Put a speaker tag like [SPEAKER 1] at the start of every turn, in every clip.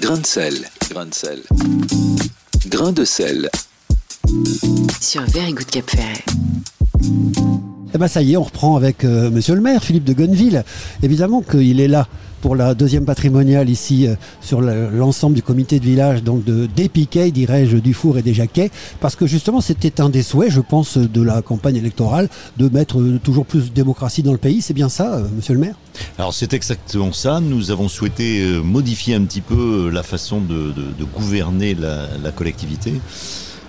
[SPEAKER 1] Grain de sel, grain de sel. Grain de sel.
[SPEAKER 2] Sur Very Good Cap Ferret.
[SPEAKER 3] Eh ben ça y est, on reprend avec euh, Monsieur le maire, Philippe de Gonneville. Évidemment qu'il est là pour la deuxième patrimoniale ici euh, sur le- l'ensemble du comité de village, donc de des Piquets, dirais-je, du Four et des Jacquets, parce que justement c'était un des souhaits, je pense, de la campagne électorale, de mettre euh, toujours plus de démocratie dans le pays. C'est bien ça, euh, Monsieur le maire?
[SPEAKER 4] Alors c'est exactement ça. Nous avons souhaité modifier un petit peu la façon de, de- de gouverner la, la collectivité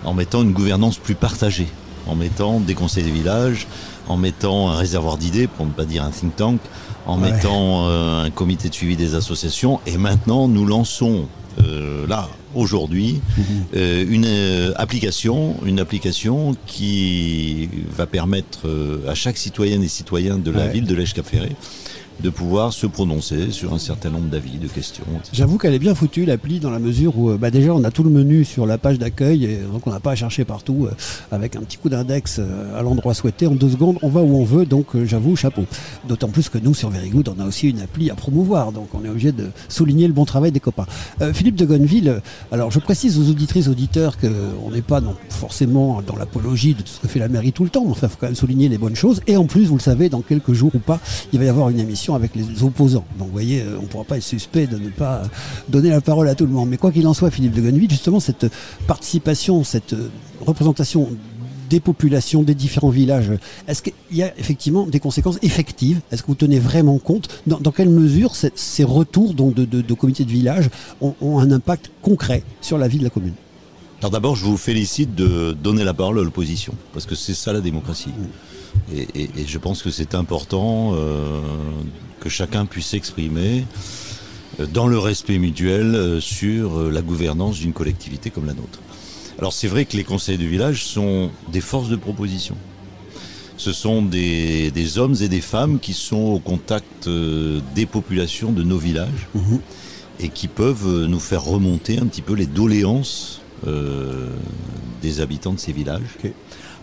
[SPEAKER 4] en mettant une gouvernance plus partagée, en mettant des conseils des villages, en mettant un réservoir d'idées, pour ne pas dire un think tank, en
[SPEAKER 3] Ouais.
[SPEAKER 4] mettant euh, un comité de suivi des associations. Et maintenant, nous lançons euh, là aujourd'hui euh, une euh, application, une application qui va permettre euh, à chaque citoyenne et citoyen de la
[SPEAKER 3] Ouais.
[SPEAKER 4] ville de l'Èche-Cap-Ferré de pouvoir se prononcer sur un certain nombre d'avis, de questions.
[SPEAKER 3] J'avoue qu'elle est bien foutue l'appli dans la mesure où euh, bah, déjà on a tout le menu sur la page d'accueil et donc on n'a pas à chercher partout euh, avec un petit coup d'index euh, à l'endroit souhaité en deux secondes on va où on veut donc j'avoue chapeau. D'autant plus que nous sur Very Good on a aussi une appli à promouvoir donc on est obligé de souligner le bon travail des copains. Euh, Philippe de Gonneville, alors je précise aux auditrices auditeurs que on n'est pas forcément dans l'apologie de tout ce que fait la mairie tout le temps mais enfin il faut quand même souligner les bonnes choses et en plus vous le savez dans quelques jours ou pas il va y avoir une émission avec les opposants. Donc vous voyez euh, on ne pourra pas être suspect de ne pas donner la parole à tout le monde. Mais quoi qu'il en soit, Philippe de Gonneville, justement, cette participation, cette euh, représentation des populations des différents villages, est-ce qu'il y a effectivement des conséquences effectives? Est-ce que vous tenez vraiment compte? Dans, dans quelle mesure ces, ces retours donc, de, de, de comités de village ont, ont un impact concret sur la vie de la commune?
[SPEAKER 4] Alors d'abord, je vous félicite de donner la parole à l'opposition, parce que c'est ça la démocratie. Et, et- et je pense que c'est important euh, que chacun puisse s'exprimer euh, dans le respect mutuel euh, sur euh, la gouvernance d'une collectivité comme la nôtre. Alors c'est vrai que les conseils de village sont des forces de proposition. Ce sont des, des hommes et des femmes qui sont au contact des populations de nos villages et qui peuvent nous faire remonter un petit peu les doléances euh, des habitants de ces villages.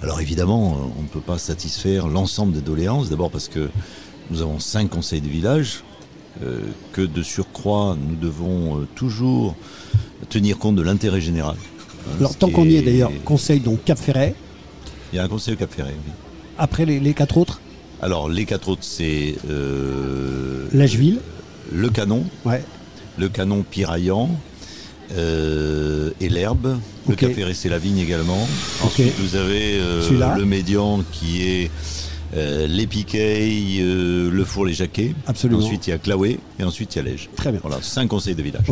[SPEAKER 4] Alors évidemment, euh, on ne peut pas satisfaire l'ensemble des doléances, d'abord parce que nous avons cinq conseils de village, euh, que de surcroît, nous devons euh, toujours tenir compte de l'intérêt général. Hein,
[SPEAKER 3] Alors tant qu'on y est d'ailleurs, conseil donc Cap Ferret,
[SPEAKER 4] Il y a un conseil au Cap Ferré, oui.
[SPEAKER 3] après les, les quatre autres,
[SPEAKER 4] Alors les quatre autres, c'est euh,
[SPEAKER 3] Lècheville,
[SPEAKER 4] le canon,
[SPEAKER 3] ouais,
[SPEAKER 4] le canon piraillant euh, et l'herbe. Le Ferré, c'est la vigne également. Ensuite, vous avez euh, le médian qui est euh, les piquets, euh, le four, les jaquets.
[SPEAKER 3] Absolument.
[SPEAKER 4] Ensuite, il y a Claoué et ensuite, il y a Lège.
[SPEAKER 3] Très bien.
[SPEAKER 4] Voilà, cinq conseils de village.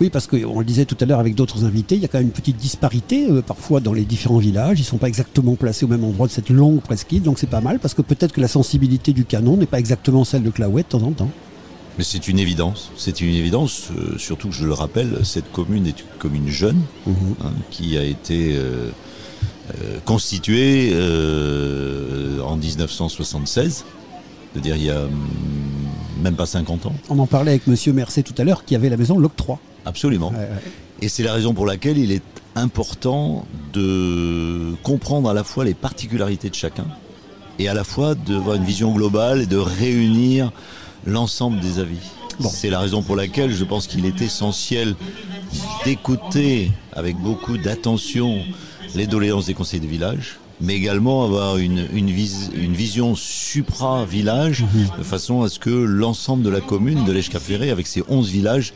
[SPEAKER 3] Oui, parce qu'on le disait tout à l'heure avec d'autres invités, il y a quand même une petite disparité parfois dans les différents villages. Ils ne sont pas exactement placés au même endroit de cette longue presqu'île, donc c'est pas mal parce que peut-être que la sensibilité du canon n'est pas exactement celle de Claouet de temps en temps.
[SPEAKER 4] Mais c'est une évidence. C'est une évidence, euh, surtout que je le rappelle, cette commune est une commune jeune hein, qui a été euh, euh, constituée en 1976. C'est-à-dire il y a hum, même pas 50 ans.
[SPEAKER 3] On en parlait avec Monsieur Mercé tout à l'heure qui avait la maison L'Octroi.
[SPEAKER 4] Absolument.
[SPEAKER 3] Ouais, ouais.
[SPEAKER 4] Et c'est la raison pour laquelle il est important de comprendre à la fois les particularités de chacun et à la fois d'avoir une vision globale et de réunir l'ensemble des avis.
[SPEAKER 3] Bon.
[SPEAKER 4] C'est la raison pour laquelle je pense qu'il est essentiel d'écouter avec beaucoup d'attention les doléances des conseils de village, mais également avoir une, une, vis- une vision supra-village, de façon à ce que l'ensemble de la commune de l'Èche-Cap-Ferré, avec ses 11 villages,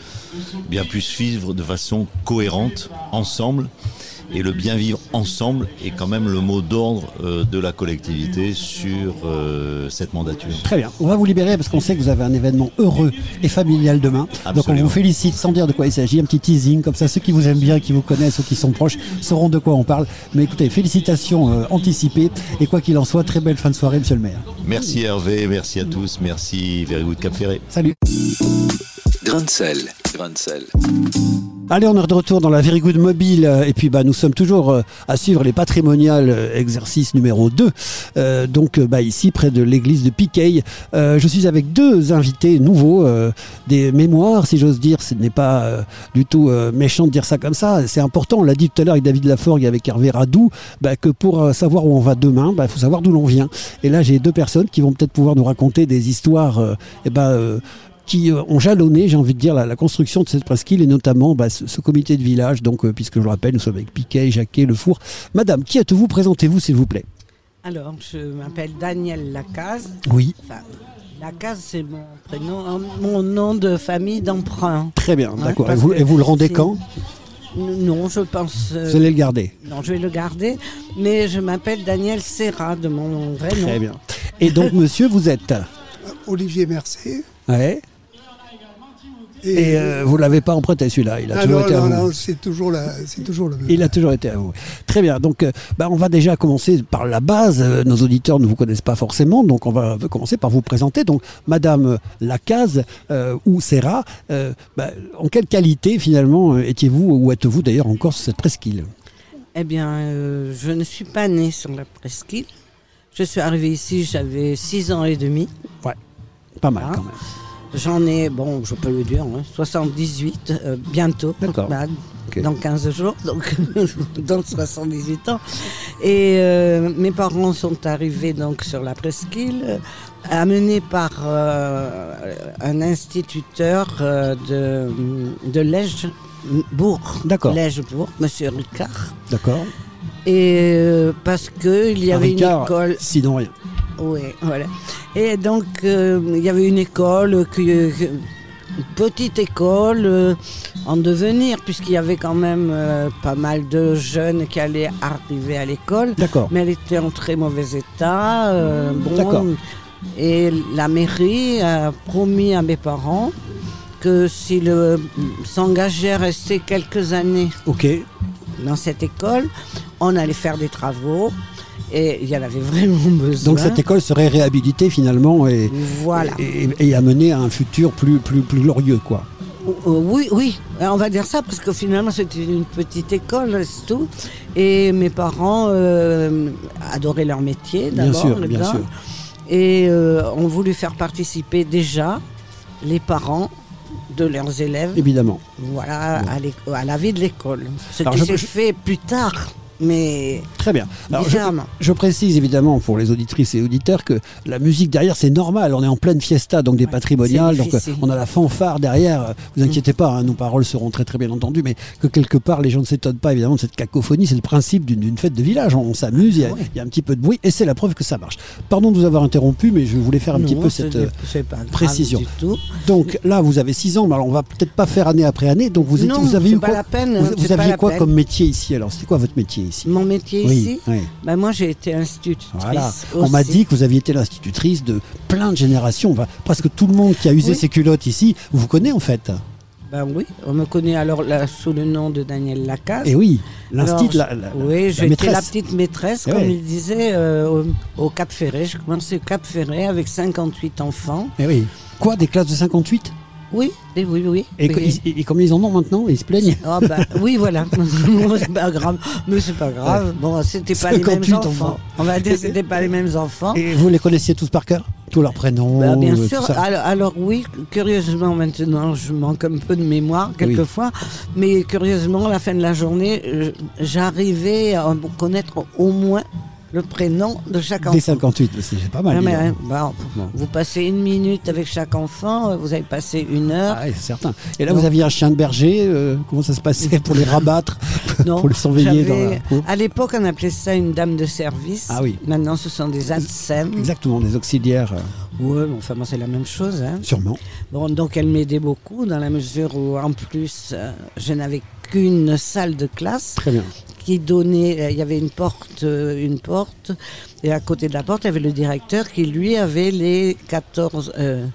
[SPEAKER 4] bien puisse vivre de façon cohérente, ensemble. Et le bien vivre ensemble est quand même le mot d'ordre euh, de la collectivité sur euh, cette mandature.
[SPEAKER 3] Très bien. On va vous libérer parce qu'on sait que vous avez un événement heureux et familial demain. Donc on
[SPEAKER 4] Absolument.
[SPEAKER 3] vous félicite sans dire de quoi il s'agit. Un petit teasing comme ça. Ceux qui vous aiment bien, qui vous connaissent ou qui sont proches sauront de quoi on parle. Mais écoutez, félicitations euh, anticipées. Et quoi qu'il en soit, très belle fin de soirée, monsieur le maire.
[SPEAKER 4] Merci Hervé, merci à tous, merci Very Good Cap Ferré.
[SPEAKER 3] Salut.
[SPEAKER 1] Grain de sel, grain de sel.
[SPEAKER 3] Allez, on est de retour dans la Very Good Mobile. Et puis, bah, nous sommes toujours euh, à suivre les patrimoniales euh, exercice numéro 2. Euh, donc, bah, ici, près de l'église de Piquet. Je suis avec deux invités nouveaux, des mémoires, si j'ose dire. Ce n'est pas du tout méchant de dire ça comme ça. C'est important. On l'a dit tout à l'heure avec David Laforgue et avec Hervé Radou, bah, que pour savoir où on va demain, bah, il faut savoir d'où l'on vient. Et là, j'ai deux personnes qui vont peut-être pouvoir nous raconter des histoires, ben, euh, qui euh, ont jalonné, j'ai envie de dire, la, la construction de cette presqu'île et notamment bah, ce, ce comité de village. Donc, euh, puisque je le rappelle, nous sommes avec Piquet, Jacquet, Le Four. Madame, qui êtes-vous? Présentez-vous, s'il vous plaît.
[SPEAKER 5] Alors, je m'appelle Daniel Lacaze.
[SPEAKER 3] Oui,
[SPEAKER 5] Enfin, Lacaze, c'est mon prénom, euh, mon nom de famille d'emprunt.
[SPEAKER 3] très bien,
[SPEAKER 5] Ouais,
[SPEAKER 3] d'accord. Et vous,
[SPEAKER 5] que
[SPEAKER 3] et vous le rendez quand?
[SPEAKER 5] Non, je pense. euh,
[SPEAKER 3] Vous allez le garder.
[SPEAKER 5] Non, je vais le garder. Mais je m'appelle Daniel Serra, de mon vrai nom.
[SPEAKER 3] Très bien. Et donc, monsieur, vous êtes?
[SPEAKER 6] Olivier Mercier.
[SPEAKER 3] Ouais. Et euh, vous l'avez pas emprunté celui-là, il a
[SPEAKER 6] ah
[SPEAKER 3] toujours
[SPEAKER 6] non,
[SPEAKER 3] été à
[SPEAKER 6] non,
[SPEAKER 3] vous.
[SPEAKER 6] non, c'est toujours, la- c'est toujours le même.
[SPEAKER 3] Il a toujours été à vous. Très bien. Donc, euh, bah, on va déjà commencer par la base. Euh, nos auditeurs ne vous connaissent pas forcément, donc on va commencer par vous présenter. Donc, Madame Lacaze euh, ou Serra, euh, bah, en quelle qualité finalement euh, étiez-vous ou êtes-vous d'ailleurs encore sur cette presqu'île?
[SPEAKER 5] Eh bien, euh, je ne suis pas née sur la presqu'île. Je suis arrivée ici, j'avais 6 ans et demi.
[SPEAKER 3] Pas mal
[SPEAKER 5] Ah.
[SPEAKER 3] quand même.
[SPEAKER 5] J'en ai, bon, je peux le dire, hein, 78 euh, bientôt.
[SPEAKER 3] D'accord.
[SPEAKER 5] Bah. Dans 15 jours, donc dans 78 ans. Et euh, mes parents sont arrivés donc sur la presqu'île, euh, amenés par euh, un instituteur de, de Lège-Bourg.
[SPEAKER 3] D'accord.
[SPEAKER 5] Lège-Bourg, Monsieur Ricard.
[SPEAKER 3] D'accord.
[SPEAKER 5] Et parce qu'il y avait
[SPEAKER 3] Ricard,
[SPEAKER 5] une école.
[SPEAKER 3] Sinon rien.
[SPEAKER 5] Oui, voilà. Et donc, euh, il y avait une école, une petite école euh, en devenir, puisqu'il y avait quand même euh, pas mal de jeunes qui allaient arriver à l'école.
[SPEAKER 3] D'accord.
[SPEAKER 5] Mais elle était en très mauvais état. bon,
[SPEAKER 3] D'accord.
[SPEAKER 5] et la mairie a promis à mes parents que s'ils s'engageaient à rester quelques années dans cette école, on allait faire des travaux. Et il y en avait vraiment besoin.
[SPEAKER 3] Donc cette école serait réhabilitée finalement et,
[SPEAKER 5] Voilà.
[SPEAKER 3] et, et amenée à un futur plus, plus, plus glorieux, quoi.
[SPEAKER 5] Euh, Oui, oui, on va dire ça parce que finalement c'était une petite école, c'est tout. Et mes parents euh, adoraient leur métier
[SPEAKER 3] Bien
[SPEAKER 5] d'abord.
[SPEAKER 3] sûr,
[SPEAKER 5] les
[SPEAKER 3] bien
[SPEAKER 5] gars.
[SPEAKER 3] sûr.
[SPEAKER 5] Et euh, ont voulu faire participer déjà les parents de leurs élèves
[SPEAKER 3] Évidemment.
[SPEAKER 5] voilà, à, la vie de l'école. Ce
[SPEAKER 3] Alors,
[SPEAKER 5] qui s'est
[SPEAKER 3] je-
[SPEAKER 5] fait plus tard, mais
[SPEAKER 3] Très bien. Alors, je, précise évidemment pour les auditrices et auditeurs que la musique derrière c'est normal. On est en pleine fiesta, donc des
[SPEAKER 5] Ouais,
[SPEAKER 3] patrimoniales, donc euh, on a la fanfare derrière. Vous inquiétez pas, hein, nos paroles seront très très bien entendues, mais que quelque part les gens ne s'étonnent pas évidemment de cette cacophonie. C'est le principe d'une- fête de village. On, on s'amuse, il y, a-
[SPEAKER 5] Ouais.
[SPEAKER 3] il y a un petit peu de bruit et c'est la preuve que ça marche. Pardon de vous avoir interrompu, mais je voulais faire un petit peu
[SPEAKER 5] ce
[SPEAKER 3] cette. euh, précision. Donc là, vous avez 6 ans, mais alors on va peut-être pas faire année après année. Donc vous,
[SPEAKER 5] Non,
[SPEAKER 3] vous avez eu quoi
[SPEAKER 5] peine,
[SPEAKER 3] Vous, aviez quoi
[SPEAKER 5] peine.
[SPEAKER 3] comme métier ici Alors? C'était quoi votre métier ici
[SPEAKER 5] Mon métier
[SPEAKER 3] Oui,
[SPEAKER 5] ici,
[SPEAKER 3] oui.
[SPEAKER 5] ben moi j'ai été institutrice.
[SPEAKER 3] Voilà. On m'a dit que vous aviez été l'institutrice de plein de générations. Enfin, presque tout le monde qui a usé
[SPEAKER 5] Oui.
[SPEAKER 3] ses culottes ici vous connaît en fait.
[SPEAKER 5] Ben oui, on me connaît alors là, sous le nom de Daniel Lacaze.
[SPEAKER 3] Et oui, l'instit, la, la-
[SPEAKER 5] oui, j'étais la petite maîtresse,
[SPEAKER 3] Eh
[SPEAKER 5] comme
[SPEAKER 3] ouais.
[SPEAKER 5] il disait, euh, au, au Cap Ferré. Je commençais au Cap Ferré avec 58 enfants.
[SPEAKER 3] Eh oui. Quoi, des classes de 58
[SPEAKER 5] Oui, oui, oui.
[SPEAKER 3] et,
[SPEAKER 5] oui.
[SPEAKER 3] co- ils- et- et combien ils en ont maintenant Ils se plaignent
[SPEAKER 5] Ah bah, oui, voilà. C'est pas grave. Mais c'est pas grave. Bon, c'était pas les mêmes
[SPEAKER 3] 58
[SPEAKER 5] enfants. On va dire que c'était pas les mêmes enfants.
[SPEAKER 3] Et vous les connaissiez tous par cœur Tous leurs prénoms
[SPEAKER 5] Bah, bien
[SPEAKER 3] euh,
[SPEAKER 5] sûr. Alors, alors oui, curieusement maintenant, je manque un peu de mémoire quelquefois, mais curieusement, à la fin de la journée, j'arrivais à connaître au moins le prénom de chaque enfant.
[SPEAKER 3] Des 58, mais c'est pas mal.
[SPEAKER 5] Ah, mais, hein, bah,
[SPEAKER 3] Bon.
[SPEAKER 5] Vous passez une minute avec chaque enfant, euh, vous avez passé une heure.
[SPEAKER 3] Ah, c'est certain. Et là, vous aviez un chien de berger. euh, comment ça se passait pour les rabattre
[SPEAKER 5] Non,
[SPEAKER 3] Pour les surveiller dans la.
[SPEAKER 5] À l'époque, on appelait ça une dame de service.
[SPEAKER 3] Ah oui.
[SPEAKER 5] Maintenant, ce sont des ATSEM.
[SPEAKER 3] Exactement, des auxiliaires, euh,
[SPEAKER 5] bon, enfin, moi, c'est la même chose. hein.
[SPEAKER 3] sûrement.
[SPEAKER 5] Bon, donc elle m'aidait beaucoup dans la mesure où en plus euh, je n'avais qu'une salle de classe
[SPEAKER 3] Très bien.
[SPEAKER 5] Qui donnait, euh, il y avait une porte, euh, une porte et à côté de la porte il y avait le directeur qui lui avait les 14, euh,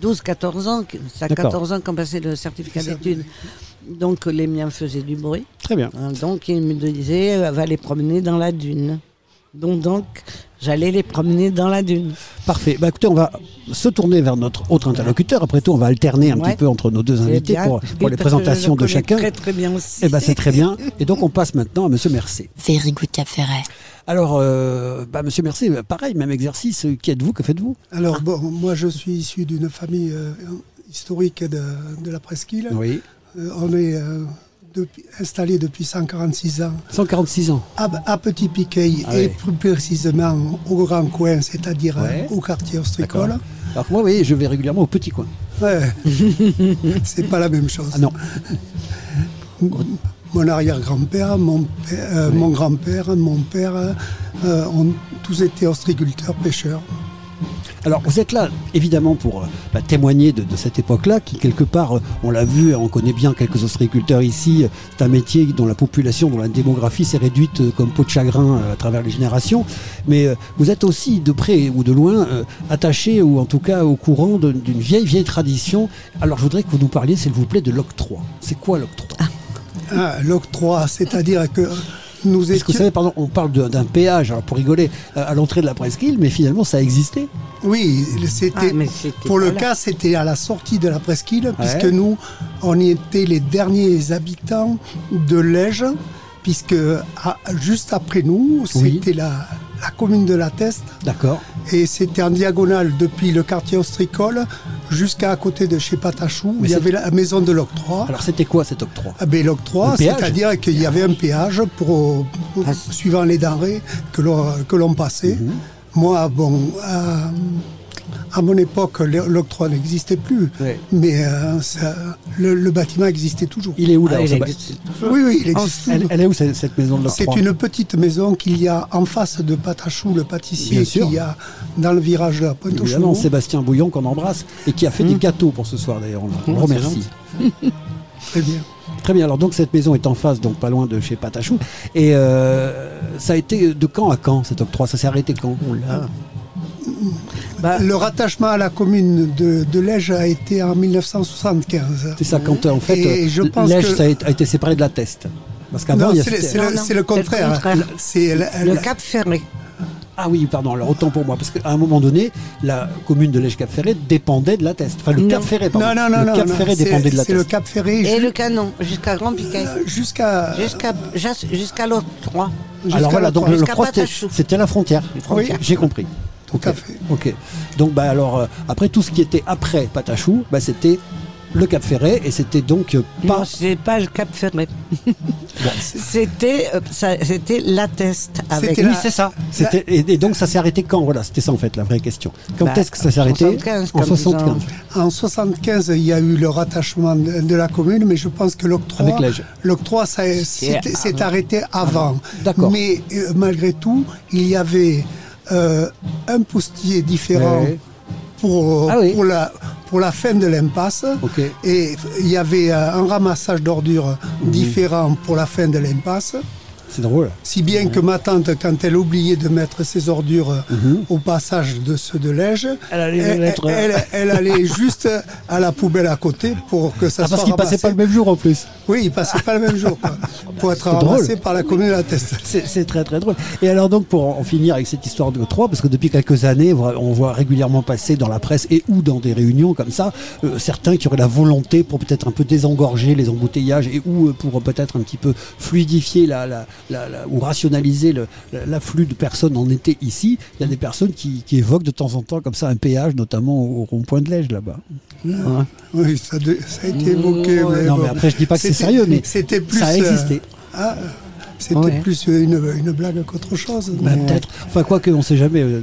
[SPEAKER 5] 12-14 ans, qui- c'est à
[SPEAKER 3] D'accord.
[SPEAKER 5] 14 ans qu'on passait le certificat d'études. Donc les miens faisaient du bruit.
[SPEAKER 3] Très bien.
[SPEAKER 5] Hein, donc il me disait euh, va les promener dans la dune. Donc, donc j'allais les promener dans la dune.
[SPEAKER 3] Parfait. Bah, écoutez, on va se tourner vers notre autre interlocuteur. Après tout, on va alterner un
[SPEAKER 5] Ouais.
[SPEAKER 3] petit peu entre nos deux
[SPEAKER 5] C'est
[SPEAKER 3] invités
[SPEAKER 5] bien.
[SPEAKER 3] pour, les présentations de chacun.
[SPEAKER 5] Très très bien aussi.
[SPEAKER 3] Eh ben, c'est très bien. Et donc, on passe maintenant à Monsieur Mercier.
[SPEAKER 2] Very Good Ferret.
[SPEAKER 3] Alors, euh, bah, Monsieur Mercier, pareil, même exercice. Qui êtes-vous? Que faites-vous?
[SPEAKER 6] Alors, bon, moi, je suis issu d'une famille euh, historique de, de la presqu'île.
[SPEAKER 3] Oui.
[SPEAKER 6] Euh, on est installé depuis 146 ans
[SPEAKER 3] 146 ans.
[SPEAKER 6] à, à Petit Piquet
[SPEAKER 3] Ah
[SPEAKER 6] et plus précisément au Grand Coin, c'est-à-dire
[SPEAKER 3] Ouais.
[SPEAKER 6] euh, au quartier Ostricole.
[SPEAKER 3] Alors que moi, oui, je vais régulièrement au petit coin.
[SPEAKER 6] Ouais. c'est pas la même chose.
[SPEAKER 3] Ah non.
[SPEAKER 6] Mon arrière-grand-père, mon, euh, mon grand-père, mon père euh, ont tous été ostréiculteurs, pêcheurs.
[SPEAKER 3] Alors vous êtes là évidemment pour euh, bah, témoigner de, cette époque-là qui quelque part, euh, on l'a vu, on connaît bien quelques ostréiculteurs ici, c'est un métier dont la population, dont la démographie s'est réduite euh, comme peau de chagrin à travers les générations, mais vous êtes aussi de près ou de loin attaché ou en tout cas au courant d'une vieille vieille tradition. Alors je voudrais que vous nous parliez s'il vous plaît de l'octroi. C'est quoi l'octroi?
[SPEAKER 6] Ah, L'octroi, c'est-à-dire que nous
[SPEAKER 3] Parce que vous savez, pardon, on parle d'un péage, alors pour rigoler, euh, à l'entrée de la presqu'île, mais finalement ça existait.
[SPEAKER 6] Oui, c'était.
[SPEAKER 5] Ah, c'était
[SPEAKER 6] Pour le
[SPEAKER 5] là.
[SPEAKER 6] cas, c'était à la sortie de la presqu'île, puisque nous, on y était les derniers habitants de Lège, puisque à- juste après nous,
[SPEAKER 3] Oui.
[SPEAKER 6] c'était la, la commune de la Teste,
[SPEAKER 3] D'accord.
[SPEAKER 6] et c'était en diagonale depuis le quartier austricole jusqu'à à côté de chez Patachou, où il y avait la maison de l'octroi.
[SPEAKER 3] Alors c'était quoi cet octroi?
[SPEAKER 6] Ah ben, l'octroi, c'est-à-dire qu'il y avait un péage pour, pour-
[SPEAKER 5] Ah,
[SPEAKER 6] suivant les denrées que l'on, que l'on passait.
[SPEAKER 3] Mhm.
[SPEAKER 6] Moi, bon, à, à mon époque, l'octroi n'existait plus,
[SPEAKER 3] Ouais.
[SPEAKER 6] mais euh, ça- le, le bâtiment existait toujours.
[SPEAKER 3] Il est où là
[SPEAKER 5] Ah, il existe toujours.
[SPEAKER 6] Oui, oui, il existe
[SPEAKER 3] elle,
[SPEAKER 6] toujours.
[SPEAKER 3] elle est où cette, cette maison de
[SPEAKER 6] C'est
[SPEAKER 3] l'octroi
[SPEAKER 6] une petite maison qu'il y a en face de Patachou, le pâtissier qu'il y a dans le virage de la pointe aux.
[SPEAKER 3] Sébastien Bouillon qu'on embrasse et qui a fait des gâteaux pour ce soir d'ailleurs. On le-
[SPEAKER 5] Mmh,
[SPEAKER 3] remercie.
[SPEAKER 6] Très bien.
[SPEAKER 3] Très bien. Alors donc cette maison est en face, donc pas loin de chez Patachou. Et euh, ça a été de quand à quand cet octroi? Ça s'est arrêté quand?
[SPEAKER 5] Bah,
[SPEAKER 6] Le rattachement à la commune de, de Lège a été en 1975.
[SPEAKER 3] C'est ça quand euh, en fait
[SPEAKER 6] Et
[SPEAKER 3] euh,
[SPEAKER 6] je pense
[SPEAKER 3] Lège
[SPEAKER 6] que-
[SPEAKER 3] a été- séparé de la Teste. Parce qu'avant
[SPEAKER 6] c'est le, le- c'est le
[SPEAKER 5] le
[SPEAKER 6] contraire. C'est la-
[SPEAKER 5] le
[SPEAKER 6] la-
[SPEAKER 5] Cap Ferré.
[SPEAKER 3] Ah oui, pardon, alors autant pour moi. Parce qu'à un moment donné, la commune de Lège-Cap-Ferré dépendait de la Teste. Enfin, le
[SPEAKER 5] Non.
[SPEAKER 3] Cap Ferré, pardon.
[SPEAKER 6] Non, non, non,
[SPEAKER 3] le
[SPEAKER 6] non.
[SPEAKER 3] Cap
[SPEAKER 6] non,
[SPEAKER 3] Ferré
[SPEAKER 6] c'est-
[SPEAKER 3] dépendait de la
[SPEAKER 6] C'est le
[SPEAKER 3] Teste.
[SPEAKER 6] Cap Ferré
[SPEAKER 5] Et le canon, jusqu'à Grand Piquet.
[SPEAKER 6] jusqu'à.
[SPEAKER 5] Jusqu'à jas- jusqu'à l'octroi.
[SPEAKER 6] jusqu'à
[SPEAKER 3] Alors voilà, donc le
[SPEAKER 5] Jusqu'à
[SPEAKER 3] c'était la frontière.
[SPEAKER 5] Frontière.
[SPEAKER 3] J'ai compris.
[SPEAKER 6] Tout
[SPEAKER 3] Ok.
[SPEAKER 6] à fait.
[SPEAKER 3] Ok. Donc bah alors euh, après tout ce qui était après Patachou, bah, c'était le Cap Ferret et c'était donc euh, pas.
[SPEAKER 5] Non, c'est pas le Cap Ferré. C'était euh, c'était la teste avec.
[SPEAKER 6] C'était
[SPEAKER 3] Oui,
[SPEAKER 6] la-
[SPEAKER 3] c'est ça. C'était et, et donc ça s'est arrêté quand? Voilà, c'était ça en fait la vraie question. Quand
[SPEAKER 5] Bah,
[SPEAKER 3] est-ce que ça s'est arrêté?
[SPEAKER 5] 75,
[SPEAKER 3] En
[SPEAKER 5] comme
[SPEAKER 3] 75.
[SPEAKER 6] En 75, il y a eu le rattachement de, de la commune, mais je pense que l'octroi,
[SPEAKER 3] Avec l'âge.
[SPEAKER 6] l'octroi, s'est
[SPEAKER 5] avant.
[SPEAKER 6] arrêté avant.
[SPEAKER 3] D'accord.
[SPEAKER 6] Mais euh, malgré tout, il y avait euh, un postier différent
[SPEAKER 3] Ouais.
[SPEAKER 6] pour,
[SPEAKER 3] Ah oui.
[SPEAKER 6] pour, la, pour la fin de l'impasse. Et il y avait euh, un ramassage d'ordures
[SPEAKER 3] Mhm.
[SPEAKER 6] différent pour la fin de l'impasse.
[SPEAKER 3] C'est drôle.
[SPEAKER 6] Si bien que ma tante, quand elle oubliait de mettre ses ordures euh,
[SPEAKER 3] Mhm.
[SPEAKER 6] au passage de ceux de Lège,
[SPEAKER 3] Elle allait les
[SPEAKER 6] elle,
[SPEAKER 3] mettre-
[SPEAKER 6] elle- elle allait juste à la poubelle à côté pour que ça
[SPEAKER 3] Ah,
[SPEAKER 6] soit
[SPEAKER 3] parce qu'il passait
[SPEAKER 6] ramassé.
[SPEAKER 3] pas le même jour en plus.
[SPEAKER 6] Oui, il passait pas le même jour, quoi, pour être
[SPEAKER 3] C'est drôle.
[SPEAKER 6] ramassé par la commune de la Teste.
[SPEAKER 3] C'est c'est très très drôle. Et alors donc pour en finir avec cette histoire de Troyes, parce que depuis quelques années, on voit régulièrement passer dans la presse et ou dans des réunions comme ça, euh, certains qui auraient la volonté pour peut-être un peu désengorger les embouteillages et ou euh, pour peut-être un petit peu fluidifier la, la- la- la- ou rationaliser l'afflux de personnes en été ici. Il y a des personnes qui, qui évoquent de temps en temps comme ça un péage, notamment au rond-point de Lège là-bas.
[SPEAKER 6] Oui, ça, de- ça a été évoqué. mais
[SPEAKER 3] non
[SPEAKER 6] bon.
[SPEAKER 3] mais après je dis pas que c'est sérieux, mais
[SPEAKER 6] c'était plus,
[SPEAKER 3] ça a
[SPEAKER 6] euh,
[SPEAKER 3] existé.
[SPEAKER 6] ah, c'était
[SPEAKER 5] Ouais.
[SPEAKER 6] plus une, une blague qu'autre chose.
[SPEAKER 3] Bah, Peut-être. Enfin, quoi qu'on ne sait jamais. euh,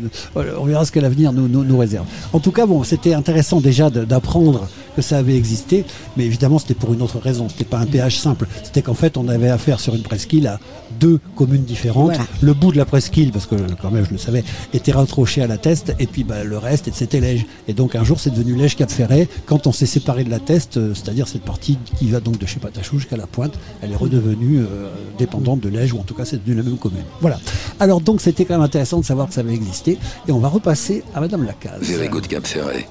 [SPEAKER 3] on verra ce que l'avenir nous, nous, nous réserve. En tout cas, bon, c'était intéressant déjà d'apprendre que ça avait existé, mais évidemment, c'était pour une autre raison. C'était pas un péage simple. C'était qu'en fait, on avait affaire sur une presqu'île à deux communes différentes.
[SPEAKER 5] Voilà.
[SPEAKER 3] Le bout de la presqu'île, parce que quand même, je le savais, était raccroché à la Teste, et puis bah, le reste, c'était Lège. Et donc, un jour, c'est devenu Lège-Cap-Ferret. Quand on s'est séparé de la Teste, euh, c'est-à-dire cette partie qui va donc de chez Patachou jusqu'à la Pointe, elle est redevenue euh, dépendante de Lège, ou en tout cas, c'est devenu la même commune. Voilà. Alors, donc, c'était quand même intéressant de savoir que ça avait existé. Et on va repasser à Madame Lacaze.
[SPEAKER 1] Very good Cap Ferret.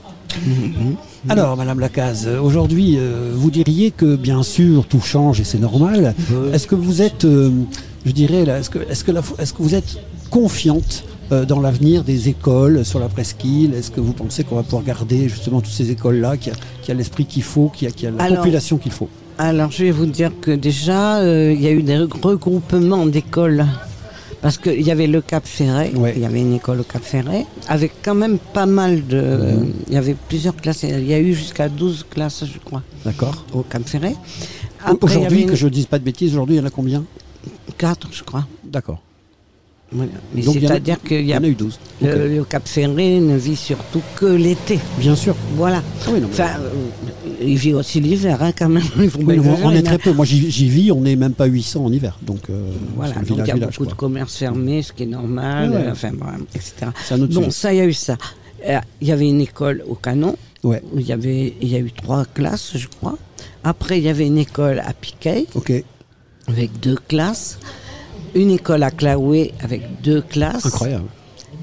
[SPEAKER 3] Alors, Madame Lacaze, aujourd'hui, euh, vous diriez que bien sûr tout change et c'est normal. Est-ce que vous êtes, euh, je dirais, est-ce que, est-ce que, que vous êtes confiante euh, dans l'avenir des écoles sur la presqu'île? Est-ce que vous pensez qu'on va pouvoir garder justement toutes ces écoles-là, qu'il y a, a l'esprit qu'il faut, qu'il y a, a la
[SPEAKER 5] Alors-
[SPEAKER 3] population qu'il faut?
[SPEAKER 5] Alors, je vais vous dire que déjà, euh, il y a eu des regroupements d'écoles. Parce qu'il y avait le Cap Ferret,
[SPEAKER 3] Ouais.
[SPEAKER 5] il y avait une école au Cap Ferret, avec quand même pas mal de. Il y avait plusieurs classes, il y a eu jusqu'à 12 classes, je crois,
[SPEAKER 3] D'accord
[SPEAKER 5] au Cap Ferret.
[SPEAKER 3] Aujourd'hui, que je ne dise pas de bêtises, aujourd'hui, il y en a combien?
[SPEAKER 5] 4, je crois.
[SPEAKER 3] D'accord.
[SPEAKER 5] Voilà. Mais
[SPEAKER 3] Donc, y a-
[SPEAKER 5] c'est-à-dire qu'il
[SPEAKER 3] Il
[SPEAKER 5] y a
[SPEAKER 3] a eu 12. Ok.
[SPEAKER 5] le, le Cap Ferré ne vit surtout que l'été.
[SPEAKER 3] Bien sûr.
[SPEAKER 5] Voilà.
[SPEAKER 3] Ah oui, non, mais-
[SPEAKER 5] Enfin, euh, il vit aussi l'hiver, hein, quand même. Il faut
[SPEAKER 3] Oui,
[SPEAKER 5] pas
[SPEAKER 3] on- est très peu. Moi, j'y vis, on n'est même pas 800 en hiver. Donc, euh,
[SPEAKER 5] Voilà, donc il y a beaucoup de commerces fermés, ce qui est normal,
[SPEAKER 3] Ouais, ouais.
[SPEAKER 5] enfin, voilà, etc.
[SPEAKER 3] C'est un autre
[SPEAKER 5] Bon, ça, il y a eu ça. Euh, Il y avait une école au Canon,
[SPEAKER 3] Ouais,
[SPEAKER 5] où il y, avait, il y a eu trois classes, je crois. Après, il y avait une école à Piquet,
[SPEAKER 3] ok.
[SPEAKER 5] avec deux classes. Une école à Claoué, avec deux classes.
[SPEAKER 3] Incroyable.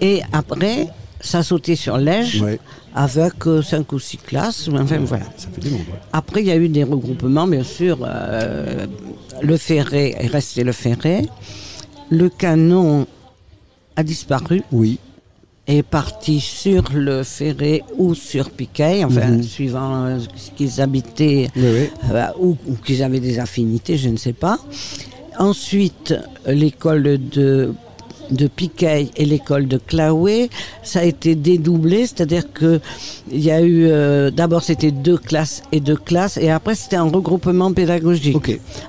[SPEAKER 5] Et après, ça sautait sur l'Ège,
[SPEAKER 3] Ouais.
[SPEAKER 5] avec euh, cinq ou six classes. mais Enfin, voilà.
[SPEAKER 3] Ça fait du monde. ouais.
[SPEAKER 5] Après, il y a eu des regroupements, bien sûr. euh, le Ferré est resté le Ferré. Le canon a disparu
[SPEAKER 3] Oui.
[SPEAKER 5] et est parti sur le Ferré ou sur Piquet, enfin,
[SPEAKER 3] Mhm.
[SPEAKER 5] suivant euh, ce qu'ils habitaient
[SPEAKER 3] Oui, oui.
[SPEAKER 5] ou, ou qu'ils avaient des affinités, je ne sais pas. Ensuite, l'école de, de Piquet et l'école de Claoué, ça a été dédoublé, c'est-à-dire que il y a eu euh, d'abord c'était deux classes et deux classes, et après c'était un regroupement pédagogique.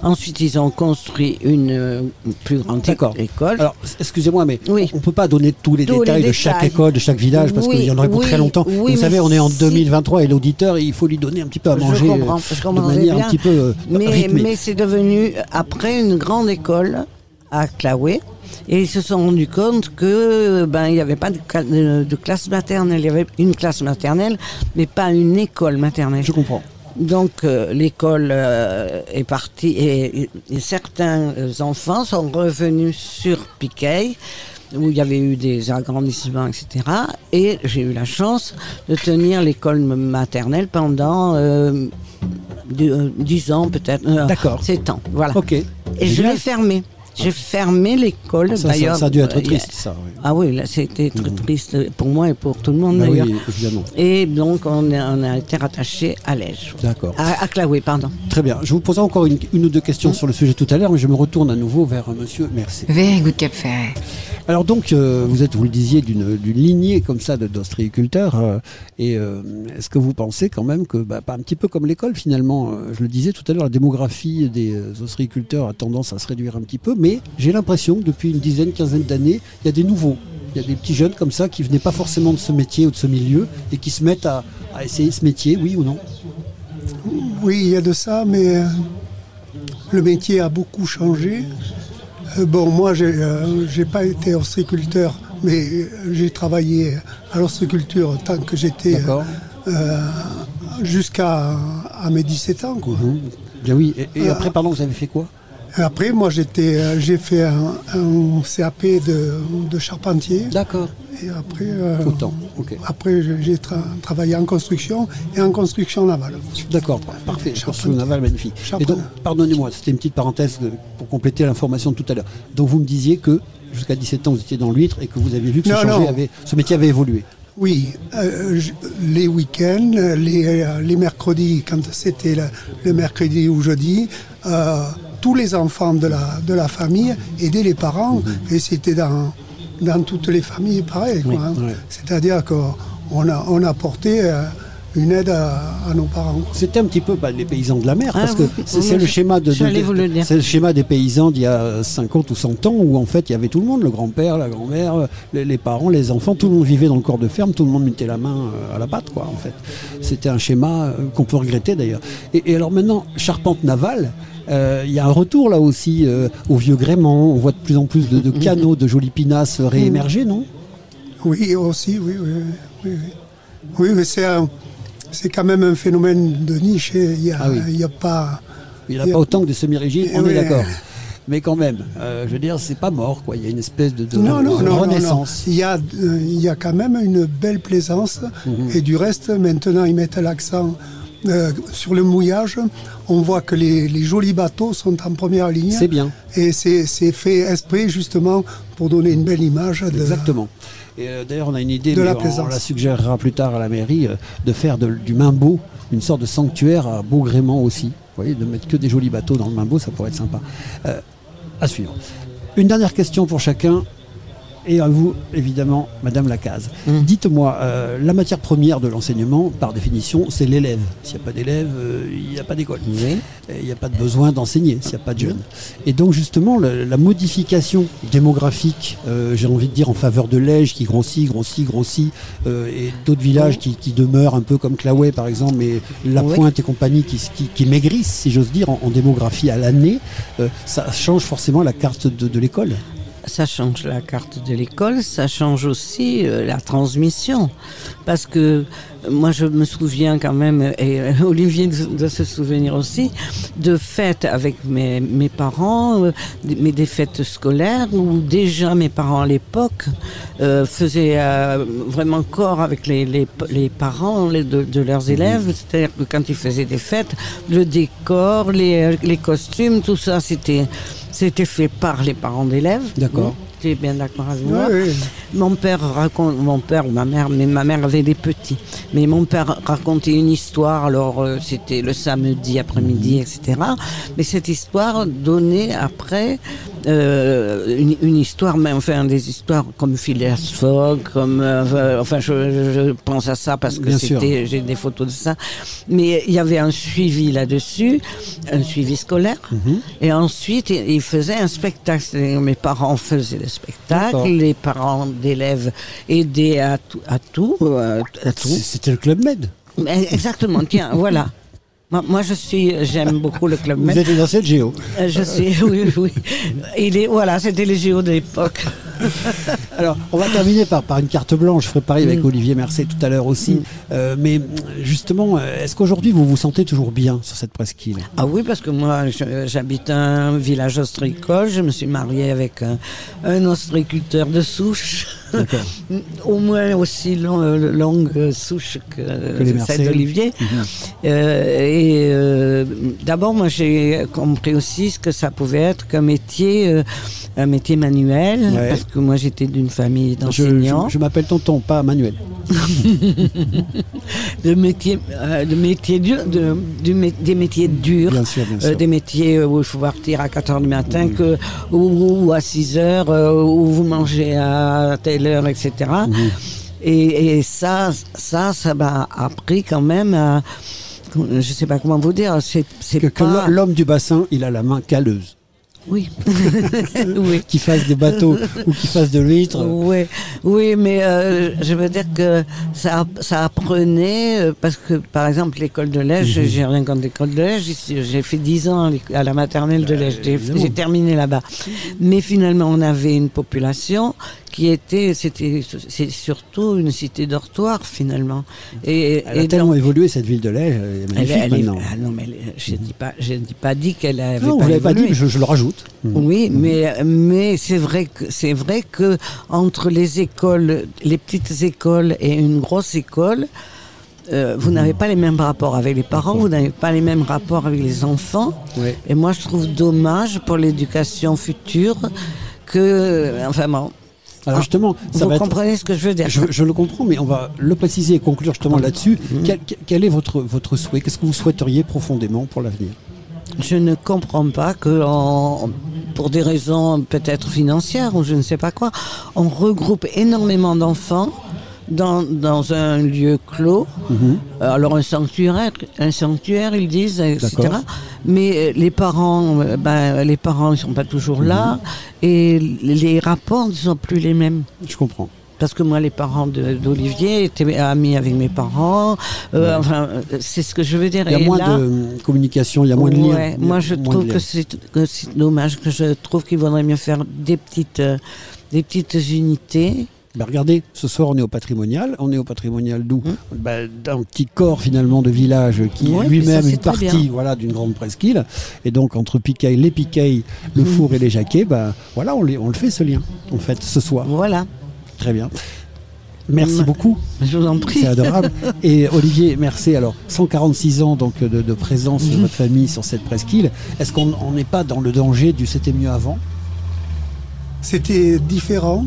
[SPEAKER 5] Ensuite, ils ont construit une, euh, plus grande école.
[SPEAKER 3] Alors, excusez-moi, mais
[SPEAKER 5] Oui.
[SPEAKER 3] on ne peut pas donner tous les
[SPEAKER 5] Tous les
[SPEAKER 3] détails de chaque école, de chaque village, parce
[SPEAKER 5] Oui,
[SPEAKER 3] qu'il y en aurait pour
[SPEAKER 5] oui,
[SPEAKER 3] très longtemps. Vous savez, on est en
[SPEAKER 5] si-
[SPEAKER 3] 2023 et l'auditeur, il faut lui donner un petit peu à
[SPEAKER 5] Je
[SPEAKER 3] manger
[SPEAKER 5] comprends, je
[SPEAKER 3] de manière
[SPEAKER 5] bien.
[SPEAKER 3] un petit peu euh,
[SPEAKER 5] mais
[SPEAKER 3] rythmée.
[SPEAKER 5] mais c'est devenu après une grande école à Claoué. Et ils se sont rendus compte que ben il n'y avait pas de, ca- de- de classe maternelle. Il y avait une classe maternelle, mais pas une école maternelle.
[SPEAKER 3] Je comprends.
[SPEAKER 5] Donc euh, l'école euh, est partie et, et certains euh, enfants sont revenus sur Piquet où il y avait eu des agrandissements, etc. Et j'ai eu la chance de tenir l'école maternelle pendant euh, 10 ans peut-être.
[SPEAKER 3] D'accord.
[SPEAKER 5] 7 ans, voilà.
[SPEAKER 3] Ok.
[SPEAKER 5] Et je l'ai fermé. J'ai fermé l'école
[SPEAKER 3] Ça, ça-
[SPEAKER 5] d'ailleurs.
[SPEAKER 3] ça a dû être
[SPEAKER 5] euh,
[SPEAKER 3] triste, ça. oui.
[SPEAKER 5] Ah oui, là c'était très triste pour moi et pour tout le monde
[SPEAKER 3] Bah oui,
[SPEAKER 5] d'ailleurs.
[SPEAKER 3] évidemment.
[SPEAKER 5] Et donc on, a été rattaché à l'Ège.
[SPEAKER 3] D'accord.
[SPEAKER 5] À, à Claoué, pardon.
[SPEAKER 3] Très bien. Je vous poserai encore une, une ou deux questions sur le sujet tout à l'heure, mais je me retourne à nouveau vers euh, monsieur Merci.
[SPEAKER 2] Very good Cap Ferret.
[SPEAKER 3] Alors donc, euh, vous êtes, vous le disiez, d'une lignée comme ça de- d'ostréiculteurs. euh, et euh, est-ce que vous pensez quand même que, bah, pas un petit peu comme l'école finalement, euh, je le disais tout à l'heure, la démographie des ostréiculteurs a tendance à se réduire un petit peu, mais j'ai l'impression que depuis une dizaine, quinzaine d'années, il y a des nouveaux. Il y a des petits jeunes comme ça qui venaient pas forcément de ce métier ou de ce milieu et qui se mettent à, à essayer ce métier, oui ou non?
[SPEAKER 6] Oui, il y a de ça, mais euh, le métier a beaucoup changé. Euh, bon, moi, j'ai n'ai pas été ostréiculteur, mais euh, j'ai travaillé à l'ostréiculture tant que j'étais euh, jusqu'à à mes 17 ans. quoi.
[SPEAKER 3] Mhm. Bien oui. Et, et
[SPEAKER 6] Euh,
[SPEAKER 3] après, pardon, vous avez fait quoi?
[SPEAKER 6] Après, moi, j'étais, euh, j'ai fait un, un CAP de, de charpentier.
[SPEAKER 3] D'accord.
[SPEAKER 6] Et après, euh,
[SPEAKER 3] Autant.
[SPEAKER 6] Après j'ai- j'ai tra- travaillé en construction et en construction navale.
[SPEAKER 3] D'accord, parfait. Construction navale, magnifique. Et donc, pardonnez-moi, c'était une petite parenthèse de- pour compléter l'information de tout à l'heure. Donc, vous me disiez que jusqu'à 17 ans, vous étiez dans l'huître et que vous avez vu que ce,
[SPEAKER 6] Non,
[SPEAKER 3] changé
[SPEAKER 6] non.
[SPEAKER 3] avait- ce métier avait évolué.
[SPEAKER 6] Oui, euh, je- les week-ends, les, les mercredis, quand c'était le, le mercredi ou jeudi, euh, tous les enfants de la, de la famille aidaient les parents et c'était dans, dans toutes les familles pareil. quoi, hein. C'est-à-dire qu'on a, on apportait euh, une aide à, à nos parents.
[SPEAKER 3] C'était un petit peu bah, les paysans de la mer,
[SPEAKER 5] Ah,
[SPEAKER 3] parce que
[SPEAKER 5] oui,
[SPEAKER 3] c'est
[SPEAKER 5] oui,
[SPEAKER 3] c'est le schéma de, c'est le schéma des paysans d'il y a 50 ou 100 ans où en fait il y avait tout le monde, le grand-père, la grand-mère, les, les parents, les enfants, tout le monde vivait dans le corps de ferme, tout le monde mettait la main euh, à la pâte quoi en fait. C'était un schéma euh, qu'on peut regretter d'ailleurs. Et, et alors maintenant charpente navale. Euh, Il y a un retour là aussi euh, au vieux gréement. On voit de plus en plus de, de canaux, de jolies pinasses réémerger, non?
[SPEAKER 6] Oui, aussi, oui, oui. Oui, oui. Oui, mais c'est c'est quand même un phénomène de niche. et Il n'y a,
[SPEAKER 3] Ah oui.
[SPEAKER 6] a pas.
[SPEAKER 3] Il n'y a pas autant que des semi-rigides, on est d'accord. Mais quand même, euh, je veux dire, c'est pas mort, quoi. Il y a une espèce de, de-
[SPEAKER 6] Non, non,
[SPEAKER 3] de
[SPEAKER 6] non,
[SPEAKER 3] renaissance.
[SPEAKER 6] Il, y a, euh, il y a quand même une belle plaisance.
[SPEAKER 3] Mhm.
[SPEAKER 6] Et du reste, maintenant, ils mettent l'accent euh, sur le mouillage. On voit que les, les jolis bateaux sont en première ligne.
[SPEAKER 3] C'est bien.
[SPEAKER 6] Et c'est fait esprit, justement, pour donner une belle image. De,
[SPEAKER 3] Exactement. Et euh, d'ailleurs, on a une idée,
[SPEAKER 6] De
[SPEAKER 3] mais
[SPEAKER 6] la
[SPEAKER 3] on- la suggérera plus tard à la mairie, euh, de faire de- du Mimbeau une sorte de sanctuaire à Beaugrément aussi. Vous voyez, de mettre que des jolis bateaux dans le Mimbeau, ça pourrait être sympa. Euh, à suivre. Une dernière question pour chacun. Et à vous, évidemment, Madame Lacaze.
[SPEAKER 5] Mm.
[SPEAKER 3] Dites-moi, euh, la matière première de l'enseignement, par définition, c'est l'élève. S'il n'y a pas d'élève, euh, il n'y a pas d'école. Il n'y a pas de besoin d'enseigner s'il n'y a pas de jeunes. Et donc justement, la, la modification démographique, euh, j'ai envie de dire en faveur de Lège qui grossit, grossit, grossit, et d'autres villages qui, qui demeurent un peu comme Claouet par exemple, mais La. Pointe et compagnie qui, qui, qui maigrissent, si j'ose dire, en, en démographie à l'année, ça change forcément la carte de, de l'école.
[SPEAKER 5] Ça change la carte de l'école, ça change aussi euh, la transmission. Parce que moi, je me souviens quand même, et euh, Olivier doit se souvenir aussi, de fêtes avec mes, mes parents, euh, mais des fêtes scolaires où déjà mes parents à l'époque euh, faisaient euh, vraiment corps avec les, les, les parents les- de, de leurs élèves. C'est-à-dire que quand ils faisaient des fêtes, le décor, les, les costumes, tout ça, c'était c'était fait par les parents d'élèves.
[SPEAKER 3] D'accord.
[SPEAKER 5] Tu es bien d'accord avec moi
[SPEAKER 6] Oui, oui.
[SPEAKER 5] Mon père raconte, mon père ou ma mère, mais ma mère avait des petits. Mais mon père racontait une histoire, alors euh, c'était le samedi après-midi, etc. Mais cette histoire donnait après euh, une, une histoire, mais enfin des histoires comme Phileas Fogg, comme, euh, enfin je, pense à ça parce que c'était, j'ai des photos de ça. Mais il y avait un suivi là-dessus, un suivi scolaire.
[SPEAKER 3] Mhm.
[SPEAKER 5] Et ensuite, il faisait un spectacle. Mes parents faisaient le spectacle, les parents d'élèves aidaient à tout. À tout, euh, à tout.
[SPEAKER 3] C- C'était le Club Med.
[SPEAKER 5] Exactement, tiens, voilà. Moi, je suis, j'aime beaucoup le club
[SPEAKER 3] Vous
[SPEAKER 5] Med.
[SPEAKER 3] êtes une ancienne géo.
[SPEAKER 5] Euh, Je suis, oui, oui. Il est, voilà, c'était les géos de l'époque.
[SPEAKER 3] Alors, on va terminer par, par une carte blanche. Je ferai pareil avec
[SPEAKER 5] Mm.
[SPEAKER 3] Olivier Mercet tout à l'heure aussi.
[SPEAKER 5] Mm.
[SPEAKER 3] Euh, mais justement, euh, est-ce qu'aujourd'hui vous vous sentez toujours bien sur cette presqu'île?
[SPEAKER 5] Ah oui, parce que moi, je- j'habite un village ostricole. Je me suis mariée avec un, un ostriculteur de souche. Au moins aussi long- euh, longue souche que, celle d'Olivier. Euh, et euh, d'abord, moi, j'ai compris aussi ce que ça pouvait être qu'un métier, euh, un métier manuel,
[SPEAKER 3] Ouais.
[SPEAKER 5] parce que moi, j'étais d'une famille d'enseignants,
[SPEAKER 3] je- je m'appelle Tonton, pas Manuel.
[SPEAKER 5] de métiers, euh, durs, de, du des métiers durs.
[SPEAKER 3] Bien sûr, bien
[SPEAKER 5] Euh,
[SPEAKER 3] sûr.
[SPEAKER 5] des métiers où il faut partir à 4 heures du matin que, ou, ou à 6 heures, euh, où vous mangez à telle heure, etc.
[SPEAKER 3] Mhm.
[SPEAKER 5] Et, et ça, ça, ça m'a appris quand même à. Je sais pas comment vous dire. C'est,
[SPEAKER 3] Que, que l'homme du bassin, il a la main calleuse.
[SPEAKER 5] Oui. oui.
[SPEAKER 3] Qu'il fasse des bateaux ou qu'il fasse de l'huître.
[SPEAKER 5] Oui, oui, mais euh, je veux dire que ça, ça apprenait, euh, parce que par exemple l'école de Lège, j'ai rien contre l'école de Lège, j'ai fait 10 ans à la maternelle de Lège, j'ai
[SPEAKER 3] évidemment.
[SPEAKER 5] j'ai terminé là-bas. Mais finalement on avait une population qui était, c'était c'est surtout une cité dortoir finalement. Et,
[SPEAKER 3] Elle a
[SPEAKER 5] et
[SPEAKER 3] tellement
[SPEAKER 5] donc-
[SPEAKER 3] évolué cette ville de Lège, elle est
[SPEAKER 5] elle,
[SPEAKER 3] magnifique
[SPEAKER 5] elle est- ah non, mais je dis pas, je dis pas dit qu'elle avait
[SPEAKER 3] non,
[SPEAKER 5] pas
[SPEAKER 3] vous l'avez pas dit, mais je, je le rajoute.
[SPEAKER 5] Oui, mais, mais c'est vrai que c'est vrai que entre les écoles, les petites écoles et une grosse école, euh, vous n'avez pas les mêmes rapports avec les parents, vous n'avez pas les mêmes rapports avec les enfants.
[SPEAKER 3] Ouais.
[SPEAKER 5] Et moi, je trouve dommage pour l'éducation future que, enfin bon,
[SPEAKER 3] Alors justement, ça
[SPEAKER 5] vous
[SPEAKER 3] va être-
[SPEAKER 5] comprenez ce que je veux dire
[SPEAKER 3] Je, je le comprends, mais on va le préciser et conclure justement là-dessus.
[SPEAKER 5] Mhm.
[SPEAKER 3] Quel, quel est votre, votre souhait? Qu'est-ce que vous souhaiteriez profondément pour l'avenir?
[SPEAKER 5] Je ne comprends pas que, pour des raisons peut-être financières ou je ne sais pas quoi, on regroupe énormément d'enfants dans, dans un lieu clos.
[SPEAKER 3] Mhm.
[SPEAKER 5] Euh, Alors un sanctuaire, un sanctuaire, ils disent, etc. Mais euh, les parents, euh, ben, les parents, ils sont pas toujours là, et les rapports ne sont plus les mêmes.
[SPEAKER 3] Je comprends.
[SPEAKER 5] Parce que moi, les parents d'Olivier étaient amis avec mes parents. Euh, Enfin, c'est ce que je veux dire.
[SPEAKER 3] Il y a
[SPEAKER 5] Et
[SPEAKER 3] moins
[SPEAKER 5] là-
[SPEAKER 3] de communication, il y a moins de liens.
[SPEAKER 5] Ouais, moi, je trouve que c'est que c'est dommage, que je trouve qu'il vaudrait mieux faire des petites, euh, des petites unités.
[SPEAKER 3] Ben, regardez, ce soir on est au patrimonial. On est au patrimonial d'où
[SPEAKER 5] Hum.
[SPEAKER 3] Ben, D'un petit corps finalement de village qui
[SPEAKER 5] Ouais,
[SPEAKER 3] est lui-même une partie
[SPEAKER 5] bien.
[SPEAKER 3] voilà, d'une grande presqu'île. Et donc entre Piquet, les Piquets, le
[SPEAKER 5] Hum.
[SPEAKER 3] four et les jaquets, ben, voilà, on, les- on le fait ce lien en fait ce soir.
[SPEAKER 5] Voilà,
[SPEAKER 3] Très bien. Merci
[SPEAKER 5] Hum.
[SPEAKER 3] beaucoup.
[SPEAKER 5] je vous en prie.
[SPEAKER 3] C'est adorable. Et Olivier, merci. Alors, 146 ans donc de, de présence de votre famille sur cette presqu'île. Est-ce qu'on on n'est pas dans le danger du c'était mieux avant?
[SPEAKER 6] C'était différent.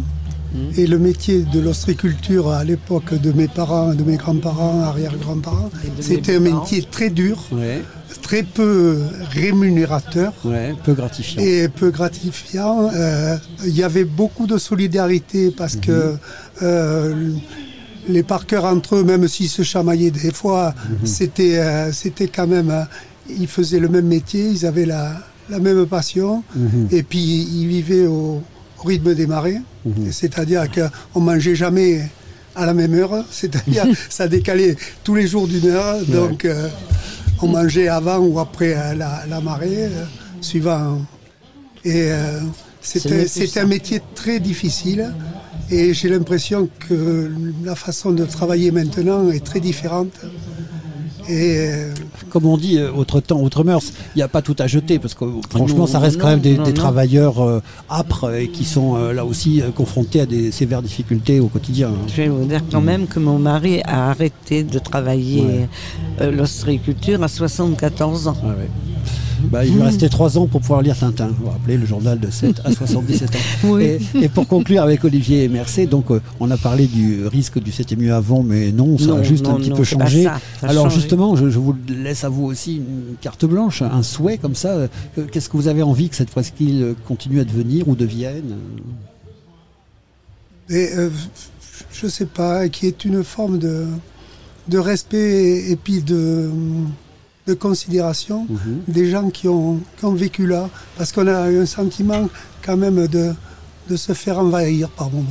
[SPEAKER 6] Et le métier de l'ostriculture à l'époque de mes parents, de mes grands-parents, arrière-grands-parents, c'était un métier très dur,
[SPEAKER 3] Ouais.
[SPEAKER 6] très peu rémunérateur
[SPEAKER 3] Ouais, peu gratifiant.
[SPEAKER 6] et peu gratifiant. Euh, Il y avait beaucoup de solidarité parce que euh, les parkers entre eux, même s'ils se chamaillaient des fois, c'était euh, c'était quand même. ils faisaient le même métier, ils avaient la, la même passion, et puis ils vivaient au, au rythme des marées. C'est-à-dire qu'on mangeait jamais à la même heure, c'est-à-dire ça décalait tous les jours d'une heure, donc euh, on mangeait avant ou après euh, la, la marée, euh, suivant. Et
[SPEAKER 5] C'est
[SPEAKER 6] un métier très difficile. Et j'ai l'impression que la façon de travailler maintenant est très différente. Et euh,
[SPEAKER 3] Comme on dit, euh, autre temps, autre mœurs, il n'y a pas tout à jeter parce que franchement,
[SPEAKER 5] Non,
[SPEAKER 3] ça reste quand même des,
[SPEAKER 5] non,
[SPEAKER 3] des
[SPEAKER 5] non.
[SPEAKER 3] travailleurs euh, âpres et qui sont euh, là aussi euh, confrontés à des sévères difficultés au quotidien. hein.
[SPEAKER 5] Je vais vous dire quand même que mon mari a arrêté de travailler
[SPEAKER 3] Ouais.
[SPEAKER 5] euh, l'ostréiculture à 74 ans.
[SPEAKER 3] Ouais. Bah, il lui restait trois ans pour pouvoir lire Tintin. Vous vous rappelez le journal de 7 à 77 ans.
[SPEAKER 5] Oui.
[SPEAKER 3] Et, et pour conclure avec Olivier et Mercé, donc euh, on a parlé du risque du c'était mieux avant, mais non, ça a juste
[SPEAKER 5] non,
[SPEAKER 3] un petit
[SPEAKER 5] non,
[SPEAKER 3] peu changé.
[SPEAKER 5] ça, ça a
[SPEAKER 3] Alors
[SPEAKER 5] changé.
[SPEAKER 3] justement, je, je vous laisse à vous aussi une carte blanche, un souhait comme ça. Euh, Qu'est-ce que vous avez envie que cette presqu'île continue à devenir ou devienne?
[SPEAKER 6] Et euh, je sais pas, qui est une forme de, de respect et puis de, de considération
[SPEAKER 3] Mhm.
[SPEAKER 6] des gens qui ont, qui ont vécu là. Parce qu'on a un sentiment quand même de, de se faire envahir par moments.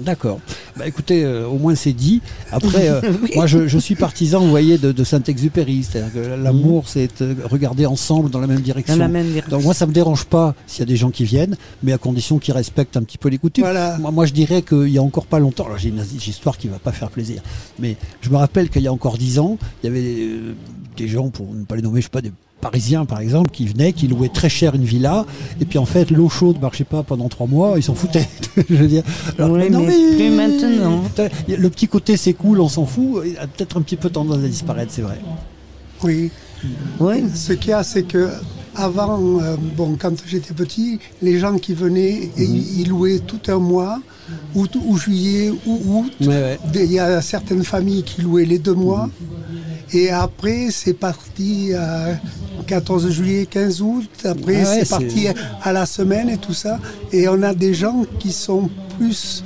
[SPEAKER 3] D'accord. Bah écoutez, euh, au moins c'est dit. Après, euh, moi je, je suis partisan, vous voyez, de, de Saint-Exupéry. C'est-à-dire que l'amour, c'est euh, regarder ensemble dans la même direction.
[SPEAKER 5] Dans la même direction.
[SPEAKER 3] Donc moi, ça me dérange pas s'il y a des gens qui viennent, mais à condition qu'ils respectent un petit peu les coutumes.
[SPEAKER 6] Voilà.
[SPEAKER 3] Moi, moi, je dirais qu'il y a encore pas longtemps, alors j'ai une histoire qui va pas faire plaisir, mais je me rappelle qu'il y a encore dix ans, il y avait des gens, pour ne pas les nommer, je sais pas, des Parisiens par exemple, qui venaient, qui louaient très cher une villa, et puis en fait l'eau chaude marchait pas pendant trois mois, ils s'en foutaient. je veux dire. Alors,
[SPEAKER 5] Oui,
[SPEAKER 3] non,
[SPEAKER 5] mais plus maintenant.
[SPEAKER 3] Le petit côté c'est cool, on s'en fout, il a peut-être un petit peu tendance à disparaître, c'est vrai.
[SPEAKER 6] Oui.
[SPEAKER 5] Oui.
[SPEAKER 6] Ce qu'il y a, c'est que avant, euh, bon, quand j'étais petit, les gens qui venaient, et ils ils louaient tout un mois, août ou juillet ou août.
[SPEAKER 3] Ouais, ouais.
[SPEAKER 6] Des- Il y a certaines familles qui louaient les deux mois. Et après, c'est parti à 14 juillet, 15 août. Après,
[SPEAKER 3] Ah ouais,
[SPEAKER 6] c'est parti à la semaine et tout ça. Et on a des gens qui sont plus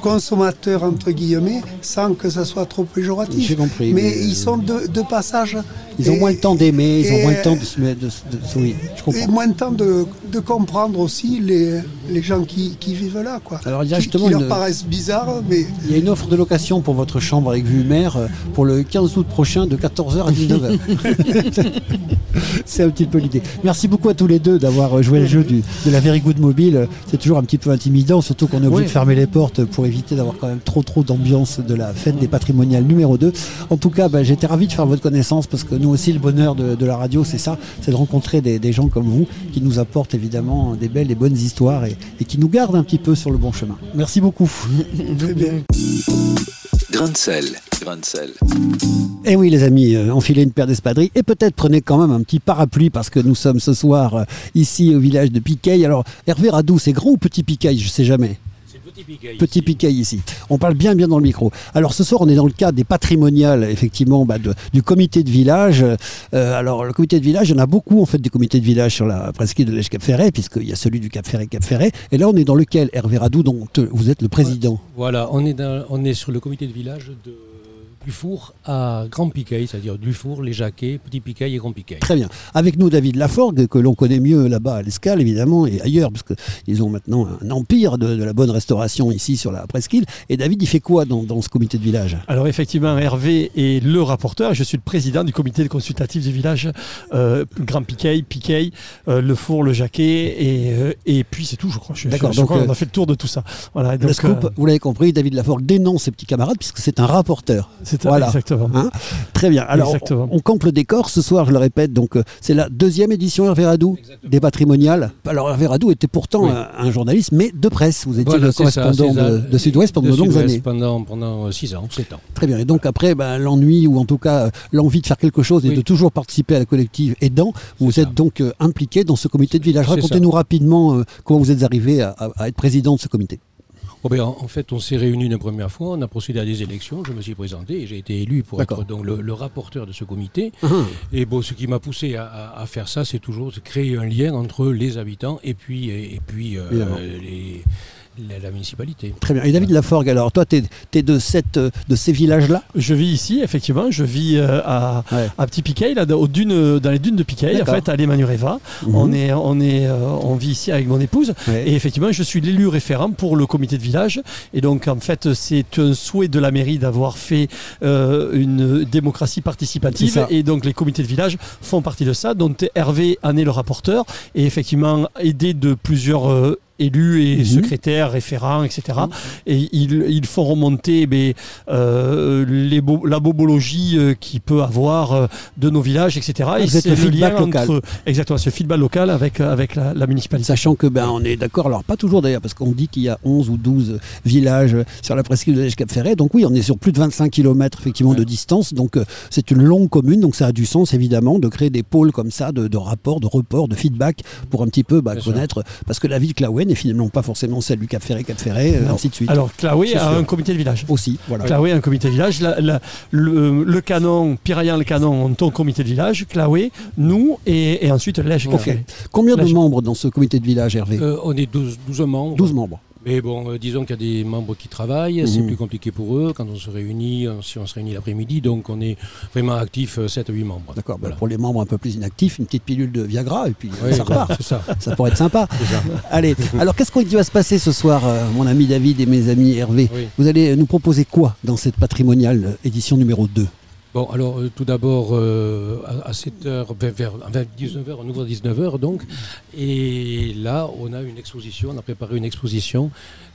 [SPEAKER 6] consommateurs, entre guillemets, sans que ça soit trop péjoratif.
[SPEAKER 3] J'ai compris,
[SPEAKER 6] Mais,
[SPEAKER 3] mais,
[SPEAKER 6] ils sont de, de passage.
[SPEAKER 3] Ils ont
[SPEAKER 6] Et-
[SPEAKER 3] moins le temps d'aimer, ils ont
[SPEAKER 6] et,
[SPEAKER 3] moins le temps de se mettre. De, de- oui, je
[SPEAKER 6] et
[SPEAKER 3] comprends.
[SPEAKER 6] moins de temps de, de comprendre aussi les, les gens qui, qui vivent là. Quoi.
[SPEAKER 3] Alors, il y a
[SPEAKER 6] qui,
[SPEAKER 3] justement
[SPEAKER 6] qui leur
[SPEAKER 3] une-
[SPEAKER 6] paraissent bizarres, mais
[SPEAKER 3] Il y a une offre de location pour votre chambre avec vue mer euh, pour le 15 août prochain de 14h à 19h. C'est un petit peu l'idée. Merci beaucoup à tous les deux d'avoir euh, joué le jeu du- de la Very Good Mobile. C'est toujours un petit peu intimidant, surtout qu'on est obligé
[SPEAKER 7] Oui.
[SPEAKER 3] de fermer les portes pour éviter d'avoir quand même trop trop d'ambiance de la fête des patrimoniales numéro 2. En tout cas, bah, j'étais ravi de faire votre connaissance parce que nous aussi, le bonheur de, de la radio, c'est ça, c'est de rencontrer des, des gens comme vous qui nous apportent évidemment des belles et bonnes histoires et, et qui nous gardent un petit peu sur le bon chemin. Merci beaucoup.
[SPEAKER 6] très bien.
[SPEAKER 1] Grain de sel. Grain de sel.
[SPEAKER 3] Eh oui les amis, euh, enfilez une paire d'espadrilles et peut-être prenez quand même un petit parapluie parce que nous sommes ce soir euh, ici au village de Piquet. Alors Hervé Radou, c'est grand ou petit Piquet? Je sais jamais. Petit Piquet ici. On parle bien bien dans le micro. Alors ce soir, on est dans le cadre des patrimoniales, effectivement, bah, de- du comité de village. Euh, alors le comité de village, il y en a beaucoup en fait des comités de village sur la presqu'île de l'Èche-Cap Ferret, puisqu'il y a celui du Cap Ferret Cap Ferret. Et là, on est dans lequel Hervé Radou, dont vous êtes le président?
[SPEAKER 7] Voilà, on est, dans- on est sur le comité de village de Dufour à Grand Piquet, c'est-à-dire Dufour, Les Jacquets, Petit Piquet et Grand Piquet.
[SPEAKER 3] Très bien. Avec nous, David Laforgue, que l'on connaît mieux là-bas à l'Escale, évidemment, et ailleurs, parce qu'ils ont maintenant un empire de, de la bonne restauration ici sur la presqu'île. Et David, il fait quoi dans, dans ce comité de village?
[SPEAKER 8] Alors effectivement, Hervé est le rapporteur. Je suis le président du comité consultatif du village euh, Grand Piquet, Piquet, euh, Le Four, Le Jacquet, et, euh, et puis c'est tout, je crois.
[SPEAKER 3] D'accord, donc,
[SPEAKER 8] crois
[SPEAKER 3] euh,
[SPEAKER 8] qu'on a fait le tour de tout ça. Voilà,
[SPEAKER 3] Le
[SPEAKER 8] donc,
[SPEAKER 3] scoop,
[SPEAKER 8] euh,
[SPEAKER 3] vous l'avez compris, David Laforgue dénonce ses petits camarades, puisque c'est un rapporteur.
[SPEAKER 8] C'est
[SPEAKER 3] voilà.
[SPEAKER 8] exactement.
[SPEAKER 3] Hein Très bien. Alors,
[SPEAKER 8] Exactement.
[SPEAKER 3] on, campe le décor ce soir, je le répète. Donc, euh, c'est la deuxième édition Hervé Radou des patrimoniales. Alors, Hervé Radou était pourtant
[SPEAKER 7] Oui.
[SPEAKER 3] un, un journaliste, mais de presse. Vous étiez
[SPEAKER 7] Voilà,
[SPEAKER 3] le correspondant
[SPEAKER 7] ça.
[SPEAKER 3] de, de Sud-Ouest pendant
[SPEAKER 7] De
[SPEAKER 3] longues années.
[SPEAKER 7] Pendant, pendant 6 ans, 7 ans.
[SPEAKER 3] Très bien. Et donc après, ben, l'ennui ou en tout cas euh, l'envie de faire quelque chose et
[SPEAKER 7] Oui.
[SPEAKER 3] de toujours participer à la collective aidant, vous êtes
[SPEAKER 7] ça.
[SPEAKER 3] donc euh, impliqué dans ce comité de village. Racontez-nous rapidement euh, comment vous êtes arrivé à, à- à être président de ce comité.
[SPEAKER 7] Oh ben, en, en fait, on s'est réunis une première fois, on a procédé à des élections, je me suis présenté et j'ai été élu pour être donc, le, le rapporteur de ce comité.
[SPEAKER 3] Hum.
[SPEAKER 7] Et bon, ce qui m'a poussé à, à- à faire ça, c'est toujours de créer un lien entre les habitants et puis, et, et puis euh, les- la, la municipalité.
[SPEAKER 3] Très bien. Et David Laforgue, alors toi, tu es, de, cette, de ces villages-là?
[SPEAKER 8] Je vis ici, effectivement. Je vis euh, à,
[SPEAKER 3] Ouais.
[SPEAKER 8] à Petit Piquet, là, aux dunes, dans les dunes de Piquet, en fait, à Lémanureva.
[SPEAKER 3] Mhm.
[SPEAKER 8] On, est, on, est, euh, on vit ici avec mon épouse.
[SPEAKER 3] Ouais.
[SPEAKER 8] Et effectivement, je suis l'élu référent pour le comité de village. Et donc, en fait, c'est un souhait de la mairie d'avoir fait euh, une démocratie participative. Et donc, les comités de village font partie de ça. Donc, Hervé en est le rapporteur. Et effectivement, aidé de plusieurs. Élus et
[SPEAKER 3] Mhm.
[SPEAKER 8] secrétaires, référents, etc. Et ils, ils font remonter ben, euh, les bo- la bobologie euh, qu'il peut avoir euh, de nos villages, etc. et
[SPEAKER 3] Ah,
[SPEAKER 8] c'est
[SPEAKER 3] le feedback
[SPEAKER 8] lien
[SPEAKER 3] local.
[SPEAKER 8] entre exactement ce feedback local avec, avec la, la municipalité.
[SPEAKER 3] Sachant que ben on est d'accord, alors pas toujours d'ailleurs, parce qu'on dit qu'il y a 11 ou 12 villages sur la presqu'île de Cap Ferret. Donc oui, on est sur plus de 25 km effectivement de distance. Donc c'est une longue commune, donc ça a du sens évidemment de créer des pôles comme ça, de, de rapports, de reports, de feedback pour un petit peu bah,
[SPEAKER 7] sûr.
[SPEAKER 3] connaître. Parce que la ville de Claouen finalement pas forcément celle du Cap Ferret, Cap Ferret, euh,
[SPEAKER 8] Non.
[SPEAKER 3] ainsi de suite.
[SPEAKER 8] Alors, Claoué a
[SPEAKER 3] sûr.
[SPEAKER 8] un comité de village.
[SPEAKER 3] aussi, voilà.
[SPEAKER 8] Claoué a un comité de village. La- la- le, le canon, Piraillan le canon ont un comité de village. Claoué, nous et, et ensuite l'Èche
[SPEAKER 3] Ok.
[SPEAKER 8] Café.
[SPEAKER 3] Combien de membres dans ce comité de village, Hervé?
[SPEAKER 7] Euh, on est 12, 12 membres.
[SPEAKER 3] 12 membres.
[SPEAKER 7] Mais bon, euh, disons qu'il y a des membres qui travaillent, c'est
[SPEAKER 3] Mhm.
[SPEAKER 7] plus compliqué pour eux quand on se réunit, euh, si on se réunit l'après-midi, donc on est vraiment actif 7 à 8 membres.
[SPEAKER 3] D'accord. bah,
[SPEAKER 7] Voilà.
[SPEAKER 3] pour les membres un peu plus inactifs, une petite pilule de Viagra et puis euh,
[SPEAKER 7] Oui,
[SPEAKER 3] ça repart.
[SPEAKER 7] ça.
[SPEAKER 3] Ça pourrait être sympa.
[SPEAKER 7] ça.
[SPEAKER 3] Allez, alors qu'est-ce qui va se passer ce soir, euh, mon ami David et mes amis Hervé?
[SPEAKER 7] Oui.
[SPEAKER 3] Vous allez nous proposer quoi dans cette patrimoniale euh, édition numéro 2
[SPEAKER 7] Bon, alors euh, tout d'abord, euh, à, à 7h, vers, vers, vers 19h, on ouvre à 19h donc. Et là, on a une exposition, on a préparé une exposition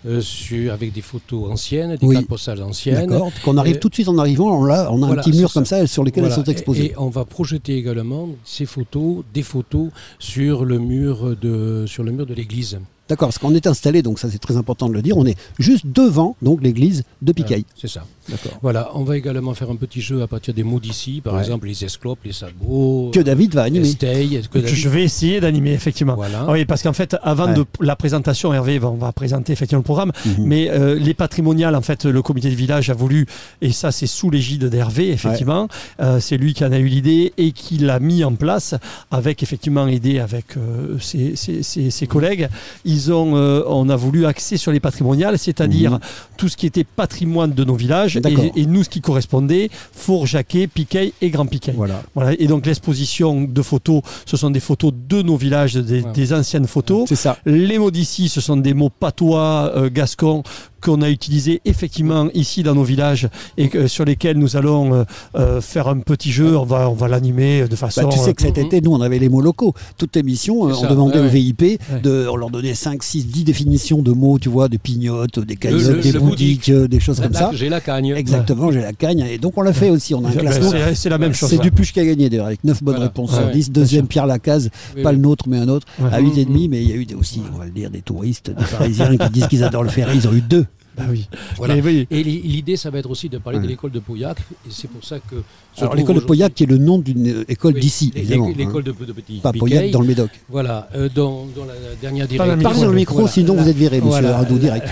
[SPEAKER 7] euh, sur, avec des photos anciennes, des
[SPEAKER 3] Oui.
[SPEAKER 7] cartes postales anciennes.
[SPEAKER 3] D'accord Qu'on arrive tout de suite en arrivant, on a, on a
[SPEAKER 7] voilà,
[SPEAKER 3] un petit mur comme
[SPEAKER 7] ça.
[SPEAKER 3] ça sur lesquels
[SPEAKER 7] Voilà.
[SPEAKER 3] elles sont exposées.
[SPEAKER 7] Et, on va projeter également ces photos, des photos sur le mur de, sur le mur de l'église.
[SPEAKER 3] D'accord, parce qu'on est installé, donc ça c'est très important de le dire, on est juste devant donc l'église de Picaille.
[SPEAKER 7] C'est ça.
[SPEAKER 3] D'accord.
[SPEAKER 7] Voilà, on va également faire un petit jeu à partir des mots d'ici, par
[SPEAKER 3] Ouais.
[SPEAKER 7] exemple les esclopes, les sabots,
[SPEAKER 3] Que David va
[SPEAKER 7] les
[SPEAKER 3] animer.
[SPEAKER 7] steils, que David-
[SPEAKER 8] Je vais essayer d'animer, effectivement.
[SPEAKER 7] Voilà.
[SPEAKER 8] Ah Oui, parce qu'en fait, avant
[SPEAKER 3] Ouais.
[SPEAKER 8] de la présentation, Hervé, va- on va présenter effectivement le programme.
[SPEAKER 3] Mhm.
[SPEAKER 8] Mais euh, les patrimoniales, en fait, le comité de village a voulu, et ça c'est sous l'égide d'Hervé, effectivement, euh, c'est lui qui en a eu l'idée et qui l'a mis en place avec effectivement aidé avec euh, ses, ses- ses- ses collègues. Ils ont, on a voulu axer sur les patrimoniales, c'est-à-dire
[SPEAKER 3] Mhm.
[SPEAKER 8] tout ce qui était patrimoine de nos villages et, et nous ce qui correspondait, Four, Jacquet, Piquet et Grand Piquet.
[SPEAKER 3] Voilà.
[SPEAKER 8] Voilà, et donc l'exposition de photos, ce sont des photos de nos villages, des,
[SPEAKER 7] Ouais.
[SPEAKER 8] des anciennes photos.
[SPEAKER 3] C'est ça.
[SPEAKER 8] Les mots d'ici, ce sont des mots patois, euh, gascons, qu'on a utilisés effectivement ici dans nos villages et que- sur lesquels nous allons euh, euh, faire un petit jeu. On va, on va l'animer de façon.
[SPEAKER 3] Bah, tu sais que cet
[SPEAKER 7] Mhm.
[SPEAKER 3] été, nous, on avait les mots locaux. Toute émission, euh,
[SPEAKER 7] C'est
[SPEAKER 3] on
[SPEAKER 7] ça,
[SPEAKER 3] demandait
[SPEAKER 7] ouais,
[SPEAKER 3] au
[SPEAKER 7] ouais.
[SPEAKER 3] VIP, de, on leur donnait 5, 6, 10 définitions de mots, tu vois, des pignottes, des cagnottes,
[SPEAKER 7] le-
[SPEAKER 3] des boudiques, euh, des choses comme ça.
[SPEAKER 7] J'ai la cagne.
[SPEAKER 3] Exactement, j'ai la cagne. Et donc, on l'a fait aussi. On a un classement.
[SPEAKER 8] c'est- la même chose.
[SPEAKER 3] C'est Dupuche qui a gagné d'ailleurs, avec 9 bonnes
[SPEAKER 7] Voilà.
[SPEAKER 3] réponses sur
[SPEAKER 7] ouais.
[SPEAKER 3] 10. Deuxième, Pierre Lacaze,
[SPEAKER 7] Oui,
[SPEAKER 3] pas
[SPEAKER 7] oui.
[SPEAKER 3] le nôtre, mais un autre, à 8,5. Mais il y a eu aussi, on va le dire, des touristes, des Parisiens qui disent qu'ils adorent le ferry. Ils ont eu deux.
[SPEAKER 8] Bah oui.
[SPEAKER 7] Voilà.
[SPEAKER 8] Mais oui.
[SPEAKER 7] Et l'i- l'idée, ça va être aussi de parler
[SPEAKER 3] Ouais.
[SPEAKER 7] de l'école de Pauillac. Et c'est pour ça que.
[SPEAKER 3] Alors, l'école de Pauillac, qui est le nom d'une euh, école
[SPEAKER 7] Oui,
[SPEAKER 3] d'ici, évidemment.
[SPEAKER 7] L'école
[SPEAKER 3] hein.
[SPEAKER 7] de, de Petit
[SPEAKER 3] Pas Pauillac dans le Médoc.
[SPEAKER 7] Voilà, euh, dans, dans la dernière
[SPEAKER 8] la
[SPEAKER 3] Parlez dans le micro,
[SPEAKER 7] Voilà.
[SPEAKER 3] sinon vous êtes viré, monsieur
[SPEAKER 7] Voilà.
[SPEAKER 3] Radou, direct.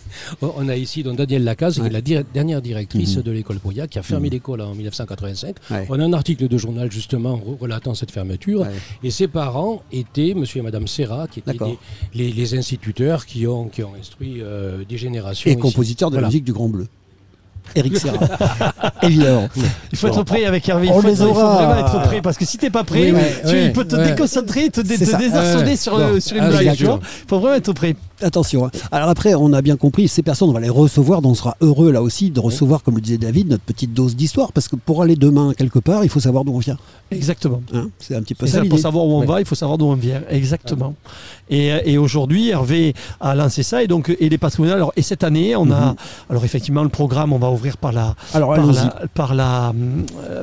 [SPEAKER 7] On a ici donc Daniel Lacaze, qui est la dernière directrice
[SPEAKER 3] Mhm.
[SPEAKER 7] de l'école Pauillac, qui a fermé
[SPEAKER 3] Mhm.
[SPEAKER 7] l'école en 1985.
[SPEAKER 3] Ouais.
[SPEAKER 7] On a un article de journal justement re- relatant cette fermeture.
[SPEAKER 3] Ouais.
[SPEAKER 7] Et ses parents étaient monsieur et madame Serra, qui étaient les instituteurs qui ont, qui ont instruit euh, des générations.
[SPEAKER 3] Et compositeur de la musique du Grand Bleu. Eric Serra. Évidemment.
[SPEAKER 8] Il faut être prêt avec Hervé. Il
[SPEAKER 3] On
[SPEAKER 8] faut,
[SPEAKER 3] les
[SPEAKER 8] vraiment être prêt parce que si t'es pas prêt,
[SPEAKER 7] Oui, ouais,
[SPEAKER 8] tu-
[SPEAKER 7] ouais,
[SPEAKER 8] il peut te
[SPEAKER 7] ouais.
[SPEAKER 8] déconcentrer, te, dé- désarçonner sur,
[SPEAKER 3] Bon.
[SPEAKER 8] euh, sur une
[SPEAKER 7] Ah,
[SPEAKER 8] blague. Il faut vraiment être prêt.
[SPEAKER 3] Attention. hein. Alors après, on a bien compris, ces personnes, on va les recevoir, donc on sera heureux là aussi de recevoir, comme le disait David, notre petite dose d'histoire, parce que pour aller demain quelque part, il faut savoir d'où on vient.
[SPEAKER 8] Exactement.
[SPEAKER 3] hein. C'est un petit peu ça
[SPEAKER 8] pour savoir où on va, il faut savoir d'où on vient. Exactement. Et, et aujourd'hui, Hervé a lancé ça. Et donc, et les patrimoniales. Alors, et cette année, on a.
[SPEAKER 3] Mhm.
[SPEAKER 8] Alors, effectivement, le programme, on va ouvrir par la.
[SPEAKER 3] Alors
[SPEAKER 8] Par la, par la, euh,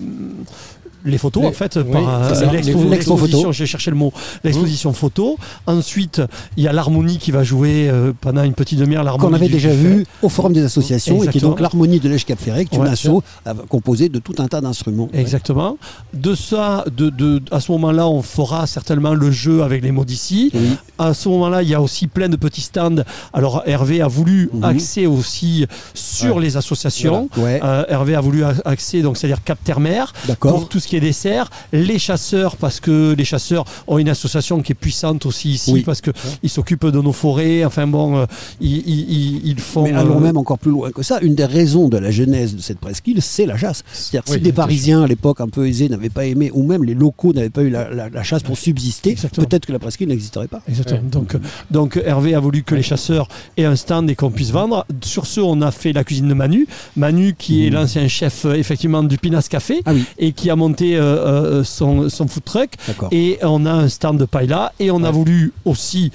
[SPEAKER 8] les photos
[SPEAKER 7] Les-
[SPEAKER 8] en fait,
[SPEAKER 7] oui,
[SPEAKER 8] par euh, l'exposition, j'ai cherché le mot, l'exposition photo. Ensuite, il y a l'harmonie qui va jouer euh, pendant une petite demi-heure l'harmonie.
[SPEAKER 3] Qu'on avait déjà vu au Forum des associations et qui est donc l'harmonie de l'Èche Cap Ferret, qui est une
[SPEAKER 8] Ouais.
[SPEAKER 3] asso euh, composée de tout un tas d'instruments.
[SPEAKER 8] Exactement. De ça, de, de- à ce moment-là, on fera certainement le jeu avec les mots d'ici.
[SPEAKER 3] Oui.
[SPEAKER 8] À ce moment-là, il y a aussi plein de petits stands. Alors Hervé a voulu
[SPEAKER 3] Mhm.
[SPEAKER 8] axer aussi sur les associations. Euh, Hervé a voulu axer, donc c'est-à-dire Cap Terre-Mer, pour tout ce qui est dessert. Les chasseurs, parce que les chasseurs ont une association qui est puissante aussi ici,
[SPEAKER 3] Oui.
[SPEAKER 8] parce qu'ils s'occupent de nos forêts. Enfin bon, euh, ils, ils- ils- ils font.
[SPEAKER 3] Mais allons
[SPEAKER 8] euh,
[SPEAKER 3] même encore plus loin que ça. Une des raisons de la genèse de cette presqu'île, c'est la chasse. C'est-à-dire que
[SPEAKER 7] Oui,
[SPEAKER 3] si des Parisiens à l'époque un peu aisés n'avaient pas aimé, ou même les locaux n'avaient pas eu la, la- la chasse pour subsister,
[SPEAKER 8] Exactement.
[SPEAKER 3] peut-être que la presqu'île n'existerait pas.
[SPEAKER 8] Exactement.
[SPEAKER 7] Ouais.
[SPEAKER 8] Donc, donc Hervé a voulu que les chasseurs aient un stand et qu'on puisse vendre. Sur ce, on a fait la cuisine de Manu. Manu, qui est l'ancien chef euh, effectivement du Pinas Café
[SPEAKER 3] Ah oui,
[SPEAKER 8] et qui a monté euh, euh, son, son food truck. Et on a un stand de paella. Et on a voulu aussi,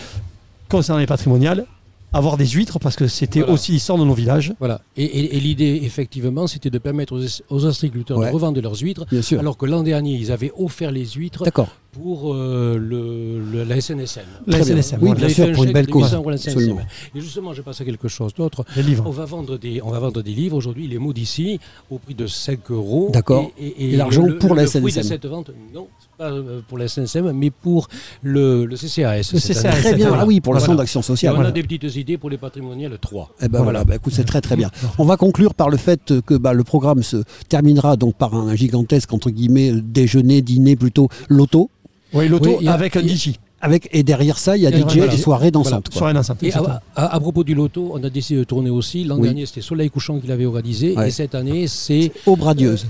[SPEAKER 8] concernant les patrimoniales, avoir des huîtres parce que c'était
[SPEAKER 7] Voilà.
[SPEAKER 8] aussi l'histoire de nos villages.
[SPEAKER 7] Voilà. Et, et- et l'idée, effectivement, c'était de permettre aux,
[SPEAKER 3] Ouais.
[SPEAKER 7] de revendre leurs huîtres,
[SPEAKER 3] Bien sûr.
[SPEAKER 7] alors que l'an dernier, ils avaient offert les huîtres
[SPEAKER 3] D'accord.
[SPEAKER 7] Pour euh, le, le- la SNSM.
[SPEAKER 8] La. SNSM,
[SPEAKER 3] Oui,
[SPEAKER 8] voilà.
[SPEAKER 3] bien sûr, pour une belle
[SPEAKER 7] de
[SPEAKER 3] cause.
[SPEAKER 7] 800 euros à la SNSM.
[SPEAKER 3] Absolument.
[SPEAKER 7] Et justement, j'ai passé à quelque chose d'autre.
[SPEAKER 8] Les livres.
[SPEAKER 7] On va vendre des, on va vendre des livres aujourd'hui, les mots d'ici, au prix de 5 euros.
[SPEAKER 3] D'accord.
[SPEAKER 7] Et,
[SPEAKER 3] Et l'argent
[SPEAKER 7] le-
[SPEAKER 3] pour
[SPEAKER 7] le
[SPEAKER 3] la
[SPEAKER 7] fruit de
[SPEAKER 3] SNSM.
[SPEAKER 7] cette vente, non, pas euh, pour la SNSM, mais pour le, le CCAS.
[SPEAKER 8] Le CCAS.
[SPEAKER 3] Très bien. Ah oui, pour le
[SPEAKER 7] Voilà.
[SPEAKER 3] d'action
[SPEAKER 7] Et
[SPEAKER 3] sociale.
[SPEAKER 7] on
[SPEAKER 3] Voilà.
[SPEAKER 7] a des petites idées pour les patrimoniales 3.
[SPEAKER 3] Eh ben voilà, bah écoute, c'est très très bien. On va conclure par le fait que bah, le programme se terminera donc par un gigantesque entre guillemets déjeuner, dîner plutôt loto.
[SPEAKER 8] Oui, l'auto
[SPEAKER 7] Oui,
[SPEAKER 8] avec un DJ.
[SPEAKER 3] Avec, et derrière ça, il y a DJ
[SPEAKER 7] voilà.
[SPEAKER 3] et soirées dansantes. quoi.
[SPEAKER 8] Soirée dansante.
[SPEAKER 7] Et à,
[SPEAKER 8] exactement.
[SPEAKER 7] à- à propos du loto, on a décidé de tourner aussi. L'an
[SPEAKER 3] Oui.
[SPEAKER 7] dernier, c'était Soleil Couchant qui l'avait organisé.
[SPEAKER 3] Ouais.
[SPEAKER 7] Et cette année, c'est.
[SPEAKER 3] Aube radieuse.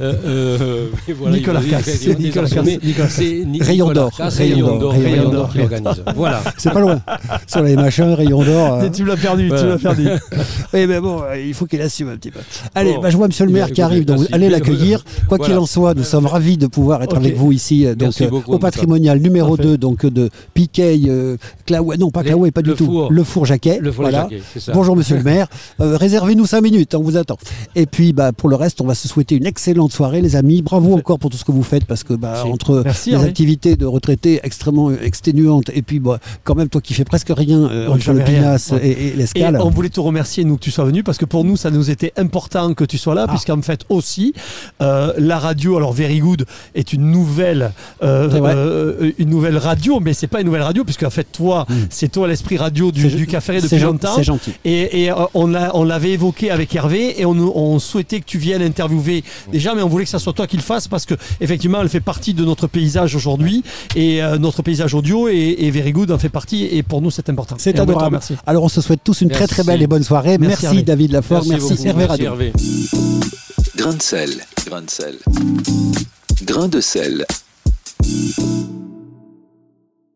[SPEAKER 7] Euh, euh, voilà,
[SPEAKER 8] Nicolas Casse. Nicolas. Casse. Nicolas Casse.
[SPEAKER 7] C'est Ni-
[SPEAKER 3] Rayon
[SPEAKER 7] Nicolas
[SPEAKER 3] d'or.
[SPEAKER 7] Casse,
[SPEAKER 3] Rayon
[SPEAKER 7] Rayon
[SPEAKER 3] d'or. Rayon
[SPEAKER 7] Rayon
[SPEAKER 3] d'or.
[SPEAKER 7] qui organise. Voilà.
[SPEAKER 3] C'est pas loin. Sur les machins, rayons d'or. euh.
[SPEAKER 8] Tu l'as perdu, tu
[SPEAKER 7] Voilà.
[SPEAKER 8] l'as perdu.
[SPEAKER 3] Oui, mais bon, euh, il faut qu'il assume un petit peu. Allez,
[SPEAKER 7] Bon.
[SPEAKER 3] bah, je vois Monsieur le maire qui arrive, donc
[SPEAKER 7] merci.
[SPEAKER 3] allez l'accueillir. Quoi
[SPEAKER 7] Voilà.
[SPEAKER 3] qu'il en soit, nous sommes ravis de pouvoir être avec vous ici, euh, donc euh,
[SPEAKER 7] beaucoup,
[SPEAKER 3] au patrimonial numéro
[SPEAKER 8] Parfait.
[SPEAKER 3] 2 donc de Piquet, Claouet, non pas Claouet, pas du tout, le four Jacquet. Bonjour Monsieur le maire, réservez-nous 5 minutes, on vous attend. Et puis bah, pour le reste, on va se souhaiter une excellente soirée les amis. Bravo encore pour tout ce que vous faites parce que bah, entre
[SPEAKER 8] Merci,
[SPEAKER 3] les activités de retraités extrêmement euh, exténuantes et puis bah, quand même toi qui fais presque rien euh, entre le. Pinas
[SPEAKER 8] Ouais.
[SPEAKER 3] et, et l'escale.
[SPEAKER 8] on voulait te remercier, nous, que tu sois venu, parce que pour nous, ça nous était important que tu sois là,
[SPEAKER 3] Ah.
[SPEAKER 8] puisqu'en fait aussi, euh, la radio, alors Very Good, est une nouvelle, euh, une nouvelle radio, mais c'est pas une nouvelle radio, puisque en fait, toi,
[SPEAKER 3] Mm.
[SPEAKER 8] c'est toi l'esprit radio du, du Café depuis longtemps.
[SPEAKER 3] C'est gentil.
[SPEAKER 8] Et, et, on l'a- on l'avait évoqué avec Hervé et on, on souhaitait que tu viennes interviewer déjà, mais on voulait que ça soit toi qui le fasses parce que effectivement, elle fait partie de notre paysage aujourd'hui et euh, notre paysage audio et, et Very Good en fait partie et pour nous c'est important.
[SPEAKER 3] C'est adorable.
[SPEAKER 8] remercier.
[SPEAKER 3] Alors on se souhaite tous une très très
[SPEAKER 7] Merci.
[SPEAKER 3] belle et bonne soirée.
[SPEAKER 8] Merci,
[SPEAKER 3] Merci,
[SPEAKER 8] Hervé.
[SPEAKER 3] David Lafort, merci. Hervé
[SPEAKER 7] Merci
[SPEAKER 3] Radio.
[SPEAKER 7] Hervé.
[SPEAKER 1] Grain de sel. Grain de sel. Grain de sel.